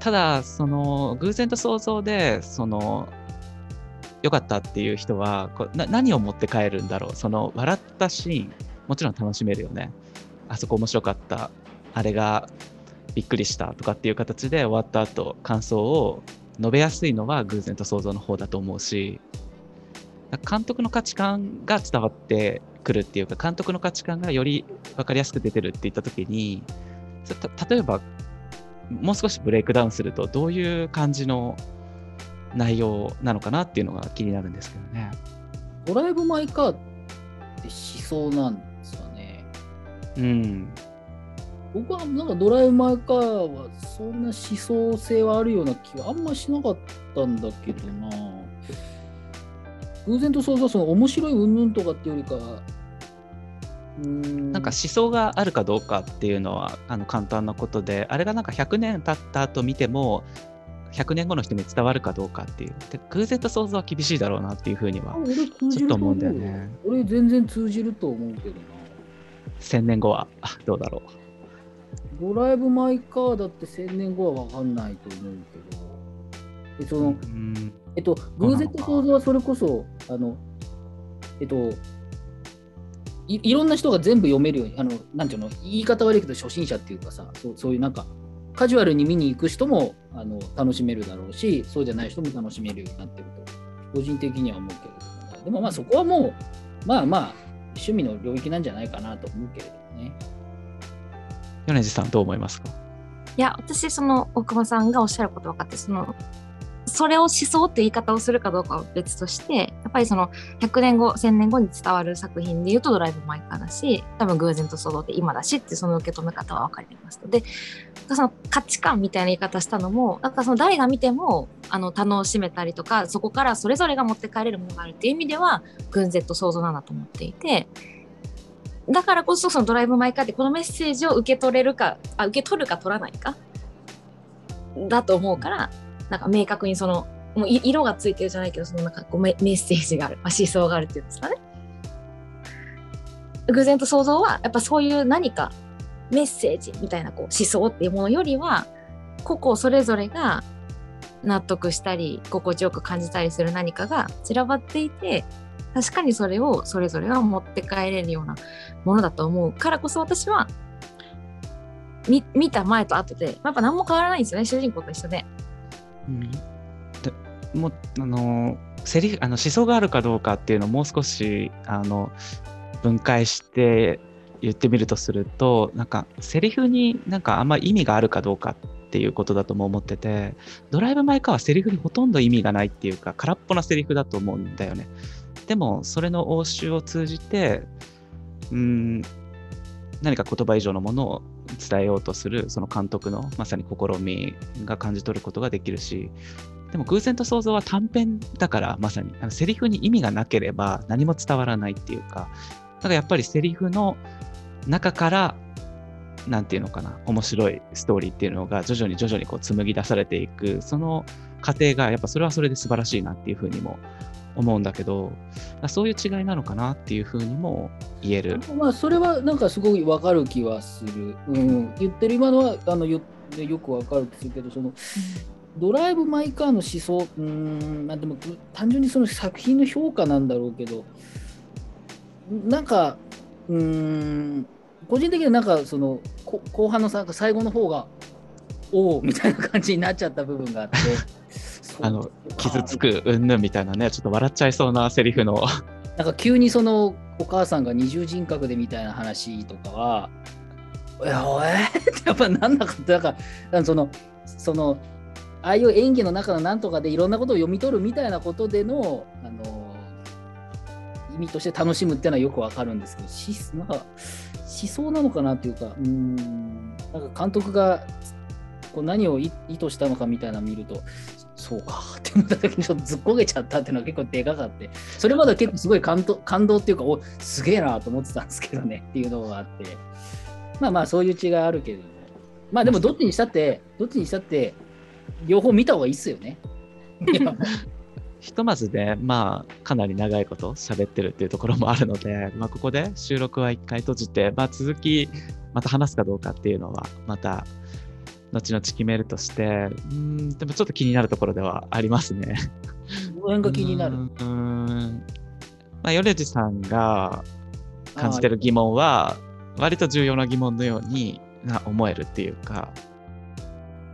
ただ、その、偶然と想像で、その、良かったっていう人はこな何を持って帰るんだろう。その笑ったシーンもちろん楽しめるよね。あそこ面白かった。あれがびっくりしたとかっていう形で終わった後感想を述べやすいのは偶然と想像の方だと思うし監督の価値観が伝わってくるっていうか監督の価値観がより分かりやすく出てるって言った時に例えばもう少しブレイクダウンするとどういう感じの内容なのかなっていうのが気になるんですけどね。ドライブ・マイ・カーって思想なんですかね。うん、僕はなんかドライブ・マイ・カーはそんな思想性はあるような気はあんましなかったんだけどな。偶然と想像はその面白い云々とかっていうよりかは、なんか思想があるかどうかっていうのはあの簡単なことであれがなんか100年経った後見ても100年後の人に伝わるかどうかっていう。で偶然と想像は厳しいだろうなっていうふうにはちょっと思うんだよね。俺全然通じると思うけどな。1000年後はあ どうだろドライブ・マイ・カーだって1000年後は分かんないと思うけど、でそのう。うん。えっと、偶然と想像はそれこそ、あの、えっと、いいろんな人が全部読めるように、あの、なんていうの、言い方悪いけど初心者っていうかさ、そうそういうなんか、カジュアルに見に行く人もあの楽しめるだろうし、そうじゃない人も楽しめるようになってると、個人的には思うけれどもね、でもまあそこはもう、まあまあ、趣味の領域なんじゃないかなと思うけれどもね。米津さんどう思いますか？いや私その大久保さんがおっしゃること分かってそのそれを思想って言い方をするかどうかは別としてやっぱりその100年後1000年後に伝わる作品で言うとドライブ・マイ・カーだし多分偶然と想像って今だしってその受け止め方は分かりますのでその価値観みたいな言い方したのもなんかその誰が見てもあの楽しめたりとかそこからそれぞれが持って帰れるものがあるっていう意味では偶然と想像なんだと思っていてだからこそそのドライブ・マイ・カーってこのメッセージを受け取れるかあ受け取るか取らないかだと思うからなんか明確にそのもう色がついてるじゃないけどそのなんかこうメッセージがある、ま、思想があるっていうんですかね偶然と想像はやっぱそういう何かメッセージみたいなこう思想っていうものよりは個々それぞれが納得したり心地よく感じたりする何かが散らばっていて確かにそれをそれぞれが持って帰れるようなものだと思うからこそ私は見見た前と後でやっぱ何も変わらないんですよね主人公と一緒で。うん。でもあのセリフあの思想があるかどうかっていうのをもう少しあの分解して言ってみるとするとなんかセリフになんかあんま意味があるかどうかっていうことだとも思っててドライブ・マイ・カーはセリフにほとんど意味がないっていうか空っぽなセリフだと思うんだよね。でもそれの応酬を通じてうん何か言葉以上のものを伝えようとするその監督のまさに試みが感じ取ることができるしでも偶然と想像は短編だからまさにあのセリフに意味がなければ何も伝わらないっていうかだからやっぱりセリフの中からなんていうのかな面白いストーリーっていうのが徐々に徐々にこう紡ぎ出されていくその過程がやっぱそれはそれで素晴らしいなっていうふうにも思うんだけどそういう違いなのかなっていうふうにも言える。まあそれはなんかすごいわかる気はする。うん、言ってる今のはあの言ってよくわかる気するけどそのドライブ・マイ・カーの思想、うん、まあでも単純にその作品の評価なんだろうけど、なんか、うん、個人的にはなんかそのこ後半のさ最後の方が、おおみたいな感じになっちゃった部分があって、あの傷つくうんぬんみたいなねちょっと笑っちゃいそうなセリフの なんか急にそのお母さんが二重人格でみたいな話とかは、いおえってやっぱなんなかった。なんか、なんかその、その、ああいう演技の中のなんとかでいろんなことを読み取るみたいなことでの、あの、意味として楽しむっていうのはよくわかるんですけど、しなんか思想なのかなっていうか、うん、なんか監督がこう何を意図したのかみたいなの見ると、そうか。って思った時にちょっとずっこけちゃったっていうのは結構でかかって、それまでは結構すごい感動感動っていうか、おすげえなと思ってたんですけどね。っていうのがあって、まあまあそういう違いあるけど、まあでもどっちにしたって、どっちにしたって、両方見た方がいいっすよね。ひとまずで、まあ、かなり長いこと喋ってるっていうところもあるので、まあ、ここで収録は一回閉じて、まあ、続き、また話すかどうかっていうのは、また、後々決めるとして、うーん、でもちょっと気になるところではありますね。この辺が気になる。うーん。まあ、米地さんが感じてる疑問は、割と重要な疑問のようにな思えるっていうか、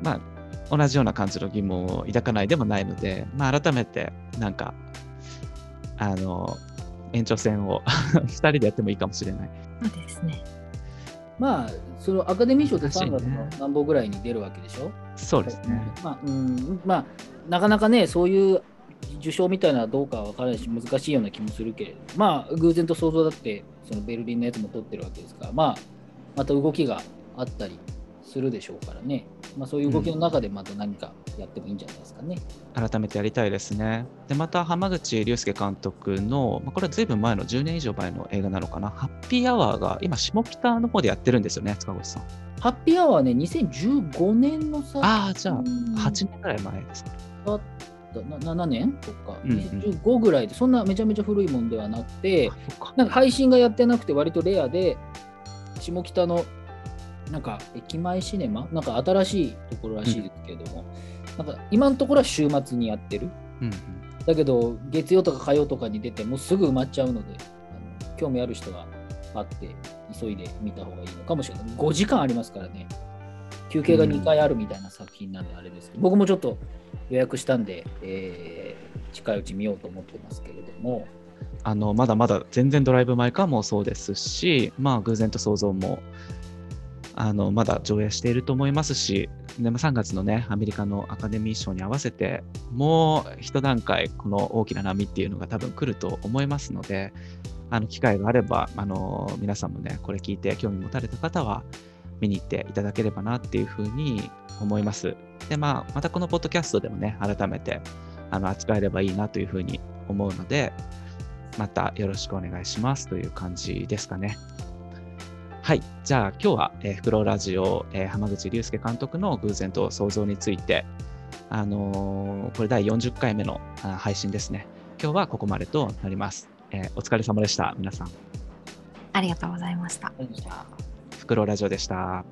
まあ、同じような感じの疑問を抱かないでもないので、まあ、改めて、なんか、あの、延長戦を 2人でやってもいいかもしれない。そうですね。まあ、そのアカデミー賞って3難しいね月の何本ぐらいに出るわけでしょ？そうですね。まあ、うん、まあ、なかなかね、そういう受賞みたいなのはどうかは分からないし、難しいような気もするけれど、まあ、偶然と想像だって、そのベルリンのやつも取ってるわけですから、まあ、また動きがあったりするでしょうからね、まあ、そういう動きの中でまた何かやってもいいんじゃないですかね。改めてやりたいですね。で、また浜口竜介監督の、まあこれはずいぶん前の10年以上前の映画なのかな、ハッピーアワーが今、下北の方でやってるんですよね、塚越さん。ハッピーアワーね、2015年のさ、ああ、じゃあ、うん8年ぐらい前ですか。だったな7年？とか、うんうん2015ぐらいで、そんなめちゃめちゃ古いもんではなくて、なんか配信がやってなくて割とレアで、下北のなんか駅前シネマ？なんか新しいところらしいですけれども、なんか今のところは週末にやってる。うんうんだけど月曜とか火曜とかに出てもうすぐ埋まっちゃうので、あの興味ある人はあって急いで見た方がいいのかもしれない。5時間ありますからね。休憩が2回あるみたいな作品なんであれですけど、僕もちょっと予約したんで、えー近いうち見ようと思ってますけれども、あのまだまだ全然ドライブ・マイ・カーもそうですし、まあ、偶然と想像もあのまだ上映していると思いますし、でまあ3月のね、アメリカのアカデミー賞に合わせて、もう一段階、この大きな波っていうのが多分来ると思いますので、あの機会があれば、あの皆さんもね、これ聞いて興味持たれた方は、見に行っていただければなっていうふうに思います。で、まあ、またこのポッドキャストでもね、改めてあの扱えればいいなというふうに思うので、またよろしくお願いしますという感じですかね。はい。じゃあ今日は、えー、フクロウラジオ、えー浜口竜介監督の偶然と想像について、あのーこれ第40回目のあ配信ですね。今日はここまでとなります。えーお疲れ様でした。皆さん。ありがとうございましたフクロウラジオでした。